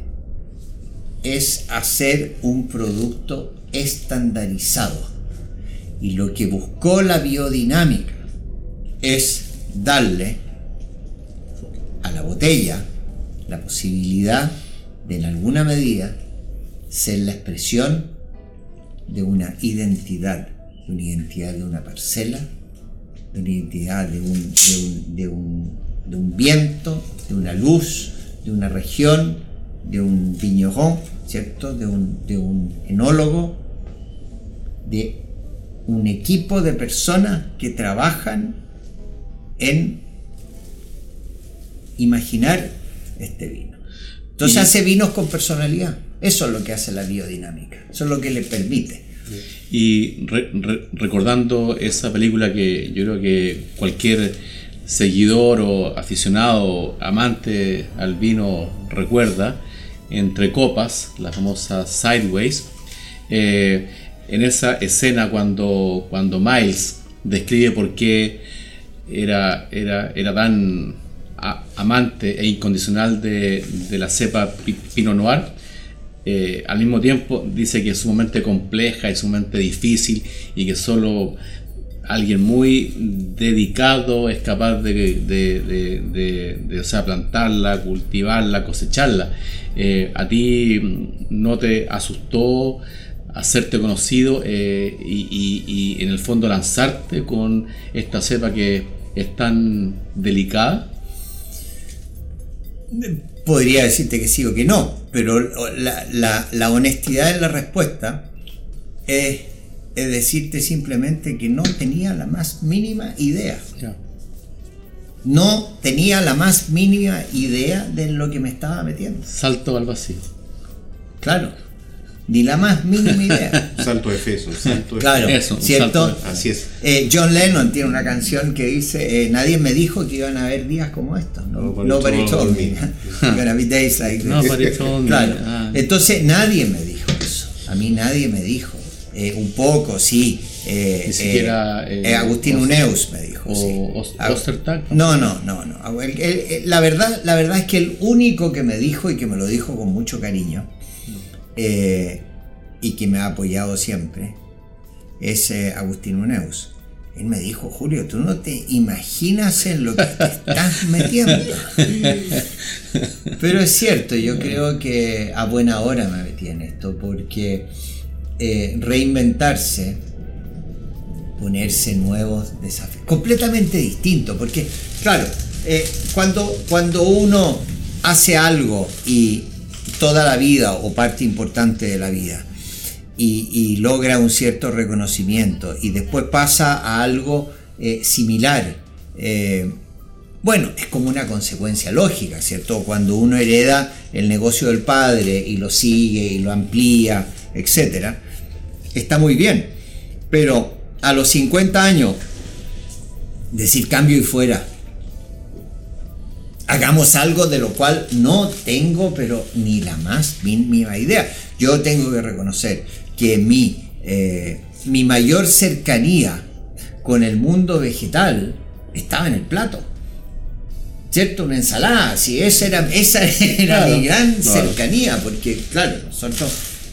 Speaker 3: es hacer un producto estandarizado. Y lo que buscó la biodinámica es darle a la botella la posibilidad de en alguna medida ser la expresión de una identidad, de una identidad de una parcela, de una identidad de un, de un, de un, viento, de una luz, de una región, de un viñorón, ¿cierto? De un, de un enólogo, de un equipo de personas que trabajan en imaginar este vino. Entonces hace vinos con personalidad. Eso es lo que hace la biodinámica. Eso es lo que le permite.
Speaker 2: Y recordando esa película que yo creo que cualquier seguidor o aficionado, amante al vino recuerda, entre copas, la famosa Sideways, eh, en esa escena cuando, cuando Miles describe por qué era, era, era tan amante e incondicional de, la cepa Pinot Noir, eh, al mismo tiempo dice que es sumamente compleja y sumamente difícil y que solo alguien muy dedicado es capaz de, de, plantarla, cultivarla, cosecharla. Eh, a ti no te asustó hacerte conocido eh, y, y, en el fondo lanzarte con esta cepa que es tan delicada?
Speaker 3: Podría decirte que sí o que no, pero la, honestidad en la respuesta es, decirte simplemente que no tenía la más mínima idea. No tenía la más mínima idea de lo que me estaba metiendo.
Speaker 2: Salto al vacío.
Speaker 3: Claro. Ni la más mínima idea.
Speaker 5: Santo Efeso, Santo
Speaker 3: Claro,
Speaker 2: Eso,
Speaker 3: ¿cierto?
Speaker 2: salto
Speaker 5: Así es.
Speaker 3: Eh, John Lennon tiene una canción que dice, eh, nadie me dijo que iban a haber días como estos. No,
Speaker 5: Nobody told
Speaker 3: me. Gonna be days like this.
Speaker 2: Nobody told me.
Speaker 3: Claro.
Speaker 2: Ah.
Speaker 3: Entonces nadie me dijo eso. A mí nadie me dijo. Eh, un poco, sí. Eh,
Speaker 2: Ni siquiera,
Speaker 3: eh,
Speaker 2: eh,
Speaker 3: eh, Agustín
Speaker 2: Os-
Speaker 3: Uneus me dijo.
Speaker 2: o
Speaker 3: sí.
Speaker 2: Os- Ostertag.
Speaker 3: No, no, no, no. El- el- el- la, verdad, la verdad es que el único que me dijo y que me lo dijo con mucho cariño eh, y que me ha apoyado siempre es eh, Agustín Uneus. Él me dijo, Julio, tú no te imaginas en lo que te estás metiendo. Pero es cierto, yo creo que a buena hora me metí en esto, porque eh, reinventarse, ponerse nuevos desafíos, completamente distinto, porque claro, eh, cuando, cuando uno hace algo y toda la vida o parte importante de la vida, y, logra un cierto reconocimiento y después pasa a algo eh, similar. eh, bueno, es como una consecuencia lógica, ¿cierto? Cuando uno hereda el negocio del padre y lo sigue y lo amplía, etc., está muy bien. Pero a los 50 años, decir cambio y fuera, hagamos algo de lo cual no tengo, pero ni la más mínima idea. Yo tengo que reconocer que mi, eh, mi mayor cercanía con el mundo vegetal estaba en el plato. ¿Cierto? Una ensalada, sí, esa era, esa era
Speaker 2: Claro,
Speaker 3: mi gran
Speaker 2: claro.
Speaker 3: cercanía, porque claro, nosotros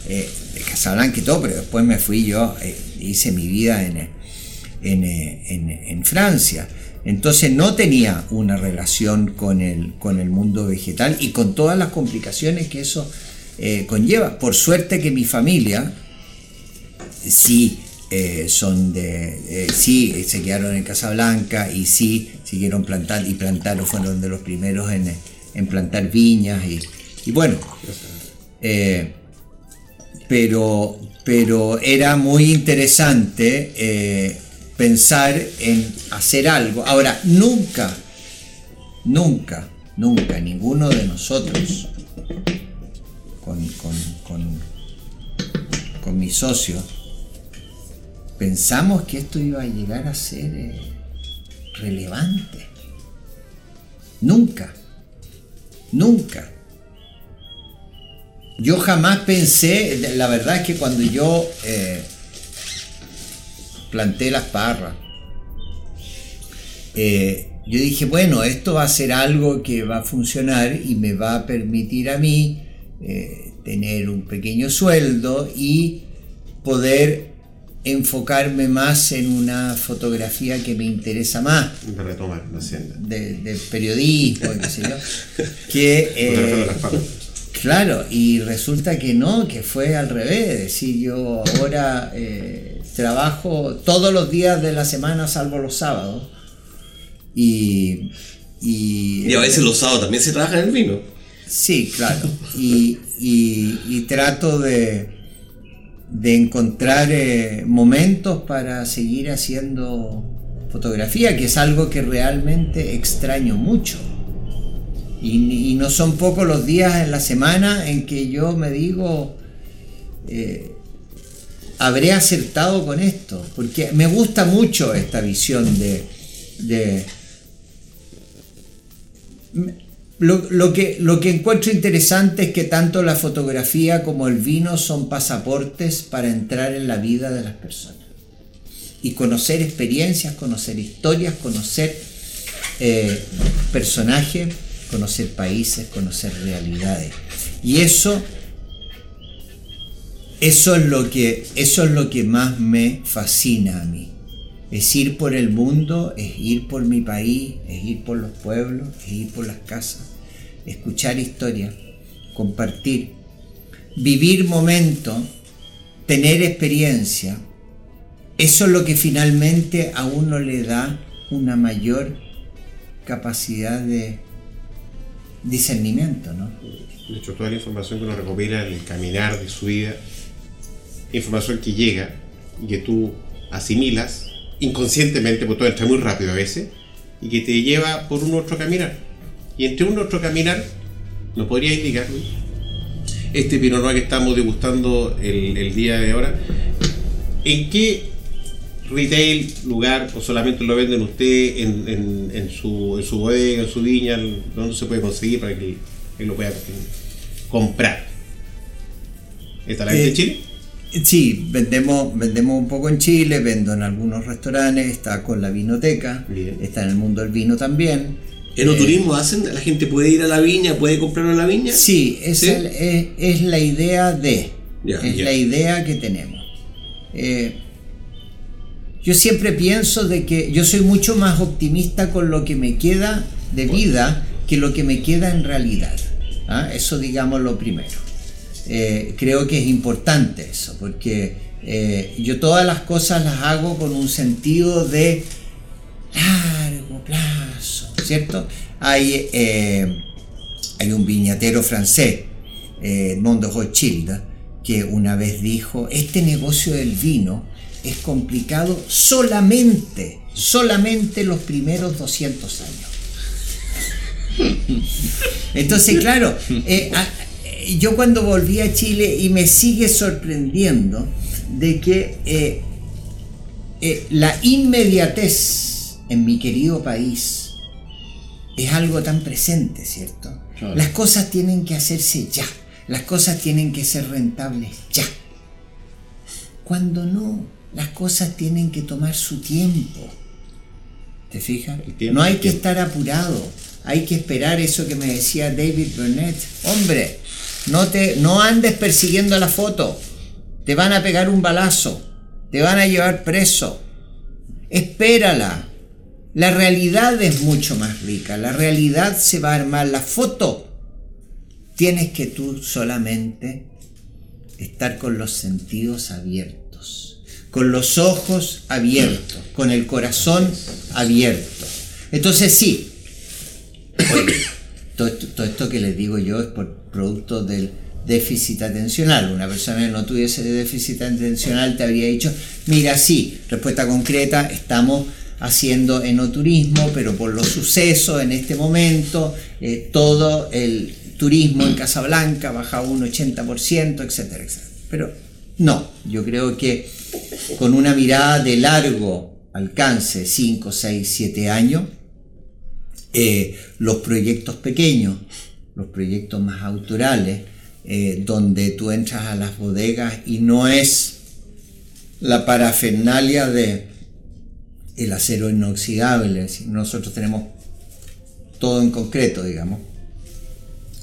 Speaker 3: eh, de Casablanca y todo, pero después me fui yo, eh, hice mi vida en, en, en- en Francia. Entonces no tenía una relación con el, con el mundo vegetal y con todas las complicaciones que eso eh, conlleva. Por suerte que mi familia sí eh, son de eh, sí se quedaron en Casablanca y sí siguieron plantando y plantaron fueron de los primeros en, plantar viñas y, bueno pero pero era muy interesante pensar en hacer algo ahora nunca nunca nunca ninguno de nosotros con, con, con, con mi socio pensamos que esto iba a llegar a ser eh, relevante. Nunca. Nunca. Yo jamás pensé, la verdad es que cuando yo eh, planté las parras, eh, yo dije, bueno, esto va a ser algo que va a funcionar y me va a permitir a mí eh, tener un pequeño sueldo y poder enfocarme más en una fotografía que me interesa más,
Speaker 5: De retomar
Speaker 3: de, de periodismo, qué sé yo, que... Eh. Claro, y resulta que no, que fue al revés. Es decir, yo ahora eh, trabajo todos los días de la semana, salvo los sábados. Y. Y,
Speaker 4: Y a veces los sábados también se trabaja en el vino.
Speaker 3: Sí, claro. Y, y- y trato de, de encontrar eh, momentos para seguir haciendo fotografía, que es algo que realmente extraño mucho. Y, no son pocos los días en la semana en que yo me digo, eh, habré acertado con esto, porque me gusta mucho esta visión de... lo que, lo que encuentro interesante es que tanto la fotografía como el vino son pasaportes para entrar en la vida de las personas. Y conocer experiencias, conocer historias, conocer eh, personajes, conocer países, conocer realidades. Y eso, eso es lo que, eso es lo que más me fascina a mí. Es ir por el mundo, es ir por mi país, es ir por los pueblos, es ir por las casas, escuchar historias, compartir, vivir momentos, tener experiencia. Eso es lo que finalmente a uno le da una mayor capacidad de discernimiento, ¿no?
Speaker 5: De hecho, toda la información que uno recopila en el caminar de su vida, información que llega y que tú asimilas inconscientemente, porque todo entra muy rápido a veces, y que te lleva por un otro caminar. Y entre un otro caminar, ¿nos podría indicar, Luis? este Pinot Noir que estamos degustando el, el día de ahora, ¿en qué retail, lugar, o solamente lo venden usted en, en, en su, en su bodega, en su viña, dónde se puede conseguir para que él lo pueda comprar? ¿Está la venta
Speaker 3: Eh,
Speaker 5: en Chile?
Speaker 3: Sí, vendemos, vendemos un poco en Chile, vendo en algunos restaurantes, está con la vinoteca,
Speaker 5: Bien.
Speaker 3: está en el mundo del vino también.
Speaker 4: ¿Enoturismo hacen? ¿La gente puede ir a la viña, puede comprarlo en la viña?
Speaker 3: Sí, es,
Speaker 4: ¿Sí?
Speaker 3: el- es, es la idea de, es la idea que tenemos. Eh, yo siempre pienso de que yo soy mucho más optimista con lo que me queda de vida que lo que me queda en realidad. ¿ah? Eso digamos lo primero. Eh, creo que es importante eso, porque eh, yo todas las cosas las hago con un sentido de largo plazo, ¿cierto? Hay, eh, hay un viñatero francés, eh, de Rothschild, que una vez dijo, este negocio del vino es complicado solamente, solamente los primeros 200 años. Entonces, claro, eh, a- eh, yo cuando volví a Chile y me sigue sorprendiendo de que eh, eh, la inmediatez en mi querido país es algo tan presente, ¿cierto?
Speaker 2: Claro.
Speaker 3: Las cosas tienen que hacerse ya, las cosas tienen que ser rentables ya. Cuando no, las cosas tienen que tomar su tiempo. ¿Te fijas? No hay que estar apurado, hay que esperar eso que me decía David Burnett. Hombre, no, te, no andes persiguiendo la foto, te van a pegar un balazo, te van a llevar preso. Espérala. La realidad es mucho más rica, la realidad se va a armar, la foto. Tienes que tú solamente estar con los sentidos abiertos, con los ojos abiertos, con el corazón abierto. Entonces sí, oye, todo esto, todo esto que les digo yo es por producto del déficit atencional. Una persona que no tuviese déficit atencional te habría dicho, mira, sí, respuesta concreta, estamos haciendo enoturismo, pero por los sucesos en este momento, eh, todo el turismo en Casablanca baja un 80%, etcétera, etcétera. Pero no, yo creo que con una mirada de largo alcance, 5, 6, 7 años, eh, los proyectos pequeños, los proyectos más autorales, eh, donde tú entras a las bodegas y no es la parafernalia de el acero inoxidable, nosotros tenemos todo en concreto, digamos,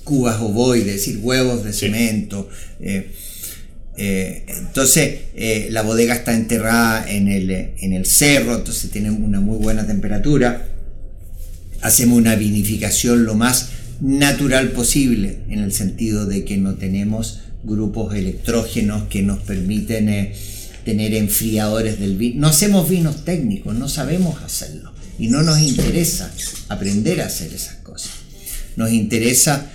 Speaker 3: cubas ovoides, decir, huevos de cemento. eh, eh, entonces, eh, la bodega está enterrada en el, en el cerro, entonces tiene una muy buena temperatura. Hacemos una vinificación lo más natural posible, en el sentido de que no tenemos grupos electrógenos que nos permiten eh, tener enfriadores del vino. No hacemos vinos técnicos, no sabemos hacerlo. Y no nos interesa aprender a hacer esas cosas. Nos interesa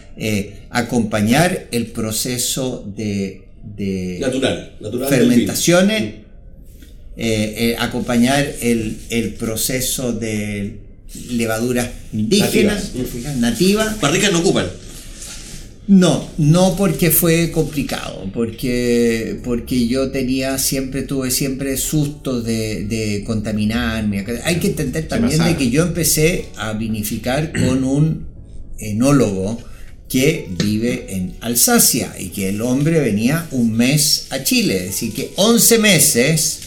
Speaker 3: acompañar el proceso de, de
Speaker 4: Natural,
Speaker 3: fermentaciones, eh, eh, acompañar el, el proceso de levaduras indígenas,
Speaker 4: Nativas.
Speaker 3: nativas.
Speaker 4: Barricas no ocupan.
Speaker 3: No, no porque fue complicado, porque, porque yo tenía siempre, tuve siempre susto de, de contaminarme. Hay que entender también de que yo empecé a vinificar con un enólogo que vive en Alsacia y que el hombre venía un mes a Chile, es decir, que 11 meses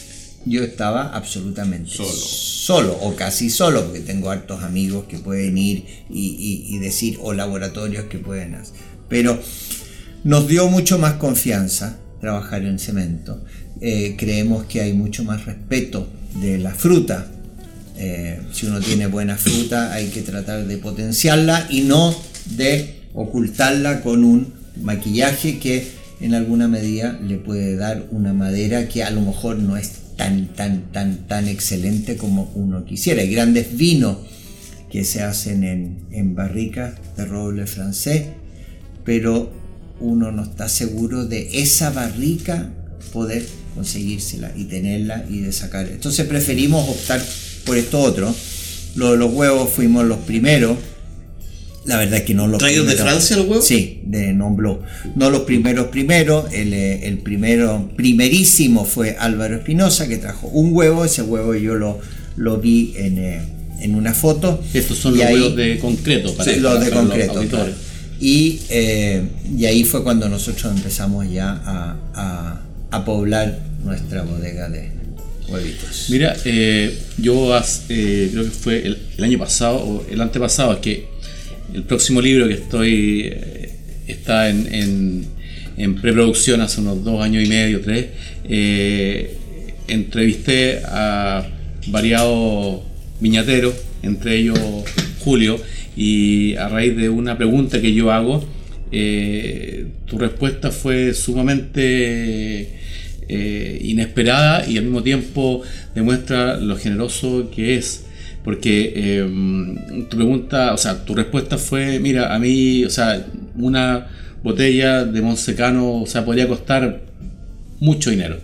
Speaker 3: yo estaba absolutamente
Speaker 5: Solo.
Speaker 3: solo o casi solo, porque tengo hartos amigos que pueden ir y, y- y decir, o laboratorios que pueden hacer. Pero nos dio mucho más confianza trabajar en cemento. Eh, creemos que hay mucho más respeto de la fruta. Eh, si uno tiene buena fruta hay que tratar de potenciarla y no de ocultarla con un maquillaje que en alguna medida le puede dar una madera que a lo mejor no es tan, tan, tan, tan excelente como uno quisiera. Hay grandes vinos que se hacen en, en barricas de roble francés, pero uno no está seguro de esa barrica poder conseguírsela y tenerla y de sacar. Entonces preferimos optar por esto otro. Lo de los huevos fuimos los primeros La verdad es que no los
Speaker 4: ¿Traídos de Francia los huevos?
Speaker 3: Sí, de Non Bleu. No los primeros primeros. El, eh, el primero, primerísimo fue Álvaro Espinosa, que trajo un huevo. Ese huevo yo lo, lo vi en, eh, en una foto.
Speaker 2: Estos son
Speaker 3: Y
Speaker 2: los
Speaker 3: ahí-
Speaker 2: huevos de concreto para,
Speaker 3: Sí, los de
Speaker 2: para
Speaker 3: concreto.
Speaker 2: auditores.
Speaker 3: claro. Y, eh, y ahí fue cuando nosotros empezamos ya a, a- a poblar nuestra bodega de huevitos.
Speaker 2: Mira, eh, yo as- eh, creo que fue el, el año pasado o el antepasado, es que el próximo libro que estoy eh, está en, en- en preproducción hace unos dos años y medio, tres. eh, entrevisté a variados viñateros, entre ellos Julio, y a raíz de una pregunta que yo hago, eh, tu respuesta fue sumamente eh, inesperada y al mismo tiempo demuestra lo generoso que es. Porque eh, tu pregunta, o sea, tu respuesta fue, mira, a mí, o sea, una botella de Monsecano, o sea, podría costar mucho dinero.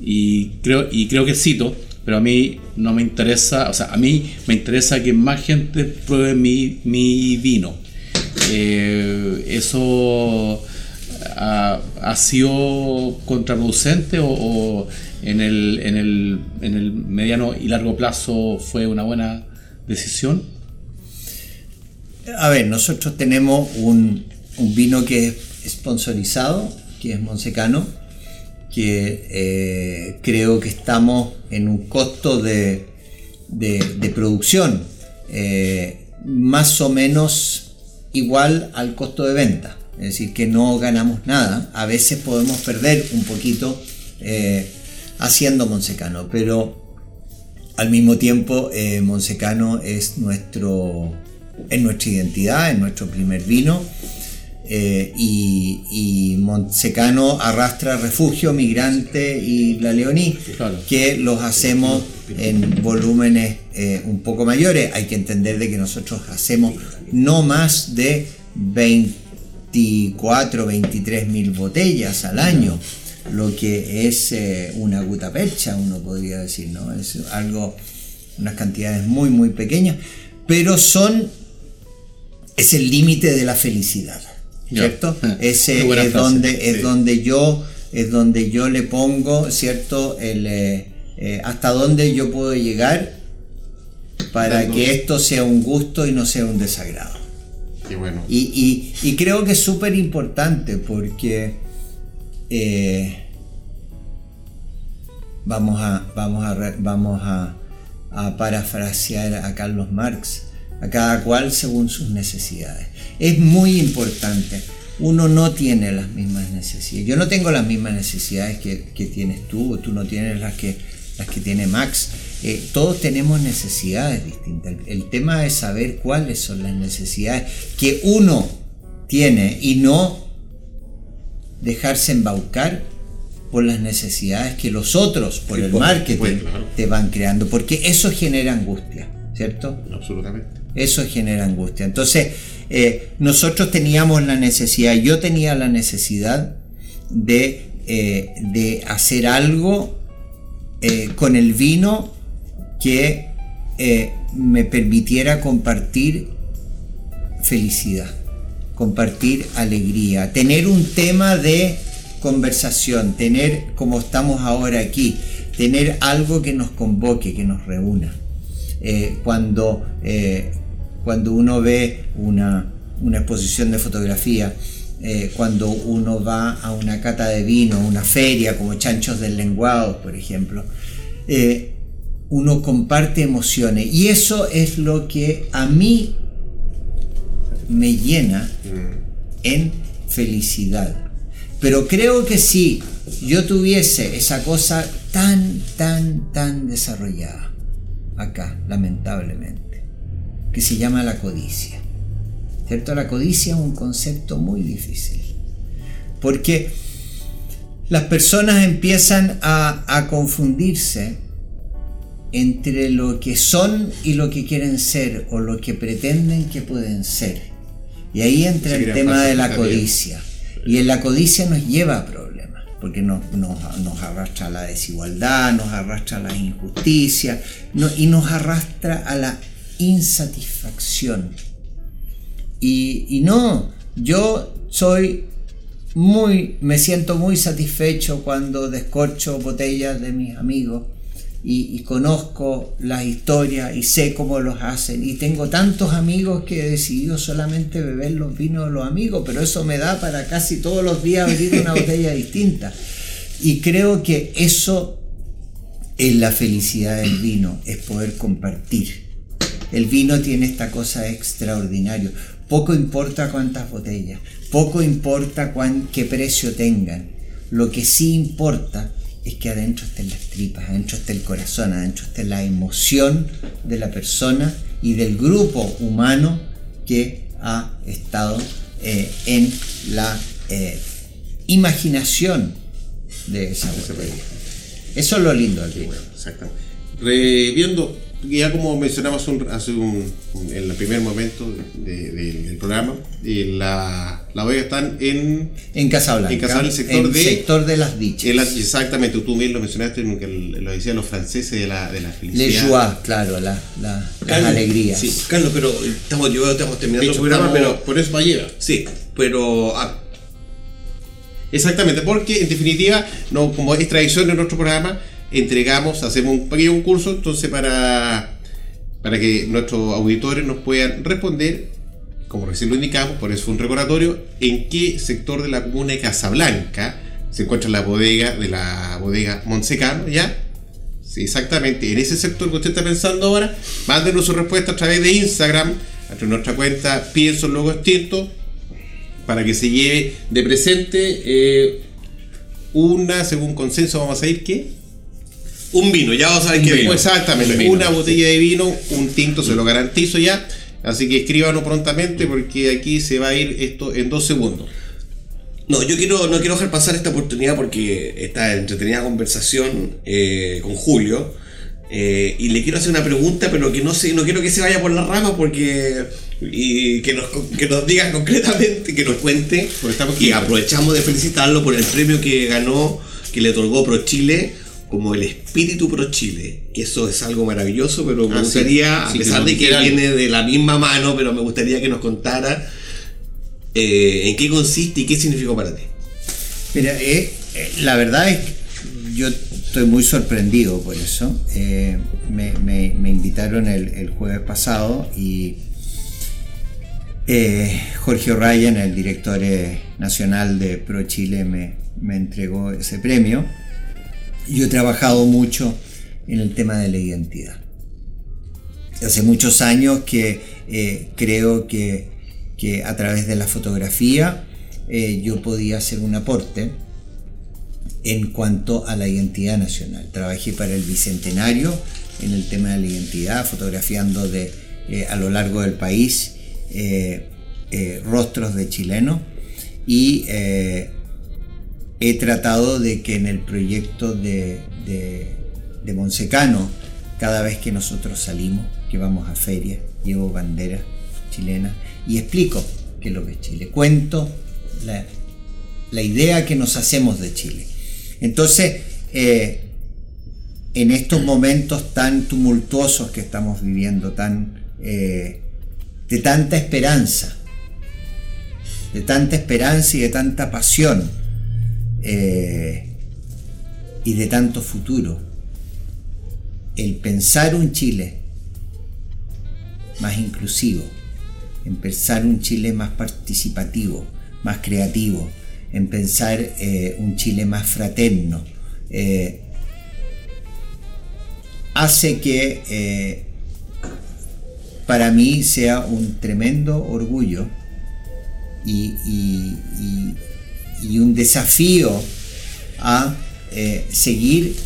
Speaker 2: Y creo, y creo que cito, pero a mí no me interesa, o sea, a mí me interesa que más gente pruebe mi, mi vino. Eh, eso ha, sido contraproducente o en, el, en, el, en el mediano y largo plazo fue una buena decisión?
Speaker 3: A ver, nosotros tenemos un, un vino que es sponsorizado, que es Monsecano, que eh, creo que estamos en un costo de, de- producción eh, más o menos igual al costo de venta. Es decir, que no ganamos nada. A veces podemos perder un poquito eh, haciendo Monsecano, pero al mismo tiempo eh, Monsecano es nuestro es nuestra identidad, es nuestro primer vino eh, y, y Monsecano arrastra Refugio, Migrante y La Leoní
Speaker 2: Claro.
Speaker 3: que los hacemos en volúmenes eh, un poco mayores. Hay que entender de que nosotros hacemos no más de 24, 23 mil botellas al año, lo que es eh, una guta percha, uno podría decir, ¿no? Es algo, unas cantidades muy, muy pequeñas, pero son, es el límite de la felicidad. ¿cierto?
Speaker 2: Qué
Speaker 3: Ese es
Speaker 2: frase,
Speaker 3: donde, es
Speaker 2: sí.
Speaker 3: donde yo, es donde yo le pongo, ¿cierto? El, eh, eh, hasta dónde yo puedo llegar para
Speaker 5: Dando-
Speaker 3: que esto sea un gusto y no sea un desagrado.
Speaker 5: Qué bueno.
Speaker 3: Y, y- y creo que es súper importante porque eh, vamos a, vamos a, vamos a, parafrasear a Carlos Marx, a cada cual según sus necesidades. Es muy importante. Uno no tiene las mismas necesidades. Yo no tengo las mismas necesidades que, que tienes tú, o tú no tienes las que, las que tiene Max. Eh, todos tenemos necesidades distintas. El tema es saber cuáles son las necesidades que uno tiene y no dejarse embaucar por las necesidades que los otros, por
Speaker 5: Sí,
Speaker 3: el marketing,
Speaker 5: claro.
Speaker 3: te van creando, porque eso genera angustia, ¿cierto?
Speaker 5: Absolutamente.
Speaker 3: Eso genera angustia. Entonces, eh, nosotros teníamos la necesidad, yo tenía la necesidad de, eh, de hacer algo eh, con el vino que me permitiera compartir felicidad, compartir alegría, tener un tema de conversación, tener, como estamos ahora aquí, tener algo que nos convoque, que nos reúna. Eh, cuando, eh, cuando uno ve una, una exposición de fotografía, eh, cuando uno va a una cata de vino, una feria como Chanchos del Lenguado, por ejemplo, uno comparte emociones y eso es lo que a mí me llena en felicidad. Pero creo que si yo tuviese esa cosa tan, tan, tan desarrollada acá, lamentablemente, que se llama la codicia. ¿Cierto? La codicia es un concepto muy difícil. Porque las personas empiezan a, a confundirse entre lo que son y lo que quieren ser o lo que pretenden que pueden ser. Y ahí entra el tema de la codicia. Y en la codicia nos lleva a problemas, porque nos, nos- nos arrastra a la desigualdad, nos arrastra a la injusticia no- y nos arrastra a la insatisfacción. Y, y no, yo soy muy, me siento muy satisfecho cuando descorcho botellas de mis amigos y, y, conozco las historias y sé cómo los hacen. Y tengo tantos amigos que he decidido solamente beber los vinos de los amigos, pero eso me da para casi todos los días abrir una botella distinta. Y creo que eso es la felicidad del vino, es poder compartir. El vino tiene esta cosa extraordinaria. Poco importa cuántas botellas, poco importa cuán, qué precio tengan. Lo que sí importa es que adentro estén las tripas, adentro esté el corazón, adentro esté la emoción de la persona y del grupo humano que ha estado eh, en la eh, imaginación de esa botella. Eso es lo lindo del.
Speaker 5: Exactamente. Reviendo, ya como mencionamos un, hace un, en el primer momento de, de, del programa, la, la bodega están en,
Speaker 3: en Casablanca,
Speaker 5: en Casablanca, el sector,
Speaker 3: en
Speaker 5: de,
Speaker 3: sector de las dichas.
Speaker 5: La, exactamente, tú bien lo mencionaste, lo decían los franceses de la, de la felicidad.
Speaker 3: Les joie, claro, la, la, las alegrías.
Speaker 4: Sí, Carlos, pero estamos, yo, estamos terminando
Speaker 5: el programa,
Speaker 4: estamos,
Speaker 5: pero por eso va a llegar.
Speaker 4: Sí, pero... Ah,
Speaker 5: Exactamente, porque en definitiva, no, como es tradición en nuestro programa, entregamos, hacemos un pequeño curso, entonces para, para que nuestros auditores nos puedan responder, como recién lo indicamos, por eso fue un recordatorio, en qué sector de la comuna de Casablanca se encuentra la bodega de la bodega Monsecano, ¿ya? Sí, exactamente, en ese sector que usted está pensando ahora, mándenos su respuesta a través de Instagram, a nuestra cuenta Pienso Luego Extinto, para que se lleve de presente eh, una, según consenso, vamos a ir qué?
Speaker 4: Un vino, ya a ver qué vino.
Speaker 5: Exactamente,
Speaker 4: Un vino,
Speaker 5: una botella de vino, un tinto, se lo garantizo ya. Así que escríbanos prontamente porque aquí se va a ir esto en dos segundos.
Speaker 4: No, yo quiero, no quiero dejar pasar esta oportunidad porque esta entretenida conversación eh, con Julio. eh, y le quiero hacer una pregunta, pero que no sé, no quiero que se vaya por la rama porque. Y que nos, que nos diga concretamente, que nos cuente.
Speaker 5: Porque estamos
Speaker 4: y aprovechamos de felicitarlo por el premio que ganó, que le otorgó Pro Chile, como el espíritu Pro Chile. Que eso es algo maravilloso, pero me
Speaker 5: Ah,
Speaker 4: gustaría,
Speaker 5: Sí,
Speaker 4: a pesar de que viene de la misma mano, pero me gustaría que nos contara eh, en qué consiste y qué significó para ti.
Speaker 3: Mira, eh, eh, la verdad es que yo estoy muy sorprendido por eso. Eh, me, me- me invitaron el, el jueves pasado y eh, Jorge O'Ryan, el director eh, nacional de Pro Chile, me, me entregó ese premio. Yo he trabajado mucho en el tema de la identidad. Hace muchos años que eh, creo que, que a través de la fotografía eh, yo podía hacer un aporte en cuanto a la identidad nacional. Trabajé para el Bicentenario en el tema de la identidad, fotografiando de, eh, a lo largo del país rostros de chilenos y he tratado de que en el proyecto de, de, Monsecano, cada vez que nosotros salimos, que vamos a ferias, llevo banderas chilenas y explico qué es lo que es Chile. Cuento la, la idea que nos hacemos de Chile. Entonces, eh, en estos momentos tan tumultuosos que estamos viviendo, tan, eh, de tanta esperanza, de tanta esperanza y de tanta pasión, eh, y de tanto futuro, el pensar un Chile más inclusivo, en pensar un Chile más participativo, más creativo, en pensar eh, un Chile más fraterno, eh, hace que para mí sea un tremendo orgullo y- y- y un desafío a eh, seguir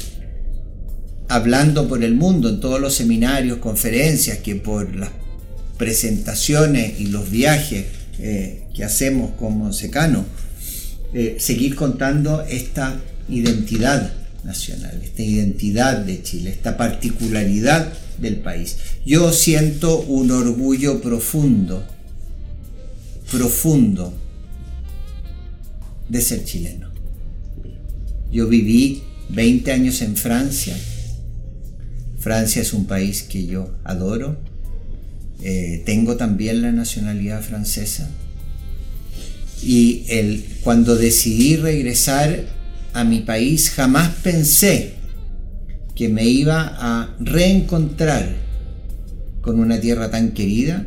Speaker 3: hablando por el mundo en todos los seminarios, conferencias, que por las presentaciones y los viajes eh, que hacemos como secano, eh, seguir contando esta identidad nacional, esta identidad de Chile, esta particularidad del país. Yo siento un orgullo profundo, profundo de ser chileno. Yo viví 20 años en Francia. Francia es un país que yo adoro. eh, tengo también la nacionalidad francesa. Y el, cuando decidí regresar a mi país, jamás pensé que me iba a reencontrar con una tierra tan querida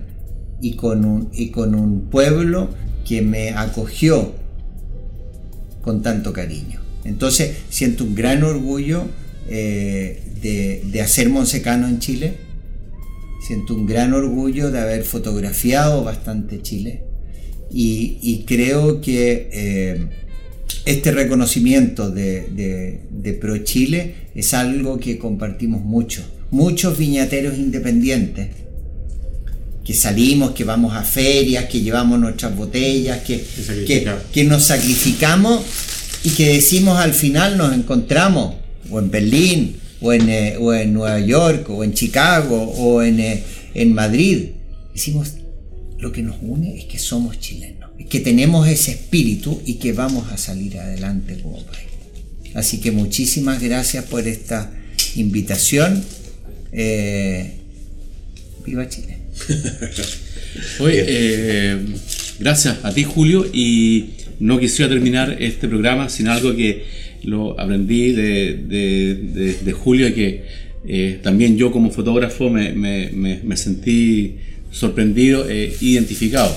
Speaker 3: y con un, y con un pueblo que me acogió con tanto cariño. Entonces siento un gran orgullo eh, de, de, hacer Monsecano en Chile. Siento un gran orgullo de haber fotografiado bastante Chile. Y, creo que eh, este reconocimiento de, de, de, Pro Chile es algo que compartimos mucho. Muchos viñateros independientes que salimos, que vamos a ferias, que llevamos nuestras botellas, que, que, que, nos sacrificamos y que decimos al final nos encontramos o en Berlín, o en, eh, o en Nueva York, o en Chicago, o en, eh, en Madrid. Decimos, lo que nos une es que somos chilenos, que tenemos ese espíritu y que vamos a salir adelante como país. Así que muchísimas gracias por esta invitación. Eh, viva Chile.
Speaker 2: Oye, eh, gracias a ti Julio y no quisiera terminar este programa sin algo que lo aprendí de, de, de, Julio que eh, también yo como fotógrafo me, me, me, sentí sorprendido e identificado.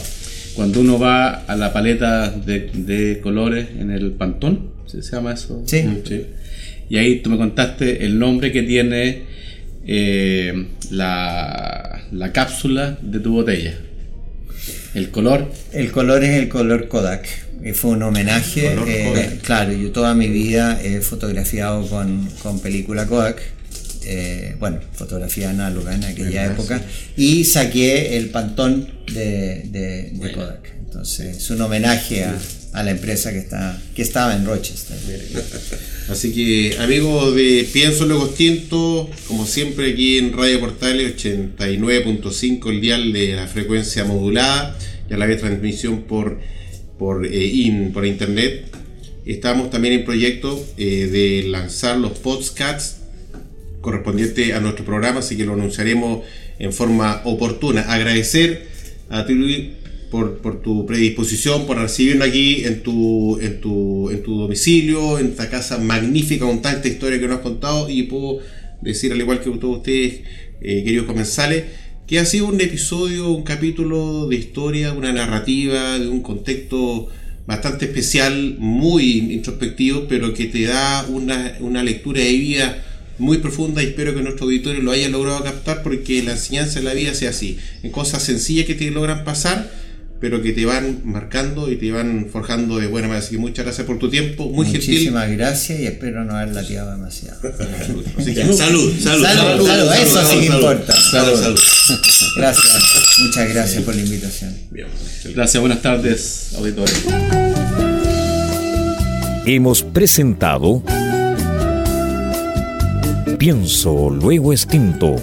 Speaker 2: Cuando uno va a la paleta de, colores en el Pantón, ¿se llama eso?
Speaker 3: Sí.
Speaker 2: sí. Y ahí tú me contaste el nombre que tiene eh, la, la cápsula de tu botella. El color.
Speaker 3: El color es el color Kodak. Fue un homenaje. Eh, claro, yo toda mi vida he fotografiado con, con película Kodak. Eh, bueno, fotografía análoga en aquella época. Y saqué el pantón de, de, de Kodak. Entonces, es un homenaje a, a la empresa que, está, que estaba en Rochester.
Speaker 5: Así que, amigos de Pienso Luego Tinto, como siempre aquí en Radio Portales 89.5, el dial de la frecuencia modulada, ya la vez transmisión por, por, eh, in, por internet. Estamos también en proyecto eh, de lanzar los podcasts correspondientes a nuestro programa, así que lo anunciaremos en forma oportuna. Agradecer a ti, por, tu predisposición, por recibirnos aquí en tu, en, tu, en tu domicilio, en esta casa magnífica con tanta historia que nos has contado y puedo decir, al igual que todos ustedes, eh, queridos comensales, que ha sido un episodio, un capítulo de historia, una narrativa, de un contexto bastante especial, muy introspectivo, pero que te da una, una lectura de vida muy profunda y espero que nuestro auditorio lo haya logrado captar porque la enseñanza de la vida sea así, en cosas sencillas que te logran pasar pero que te van marcando y te van forjando de buena manera. Así que muchas gracias por tu tiempo, muy
Speaker 3: Muchísimas
Speaker 5: gentil.
Speaker 3: Muchísimas gracias y espero no haber lateado demasiado.
Speaker 4: Así que, salud, salud, salud,
Speaker 3: salud, salud, eso
Speaker 4: salud,
Speaker 3: sí que importa.
Speaker 4: Salud, salud.
Speaker 3: Gracias, muchas gracias por la invitación.
Speaker 2: Bien. Gracias, buenas tardes, auditores.
Speaker 1: Hemos presentado Pienso, luego extinto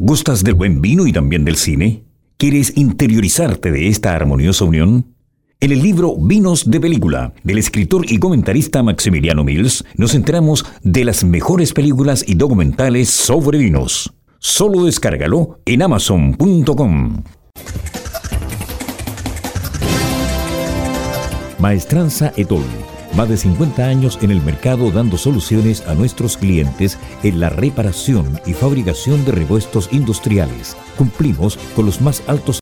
Speaker 1: ¿Gustas del buen vino y también del cine? ¿Quieres interiorizarte de esta armoniosa unión? En el libro Vinos de Película, del escritor y comentarista Maximiliano Mills, nos enteramos de las mejores películas y documentales sobre vinos. Solo descárgalo en amazon.com. Maestranza Etol. Más de 50 años en el mercado dando soluciones a nuestros clientes en la reparación y fabricación de repuestos industriales. Cumplimos con los más altos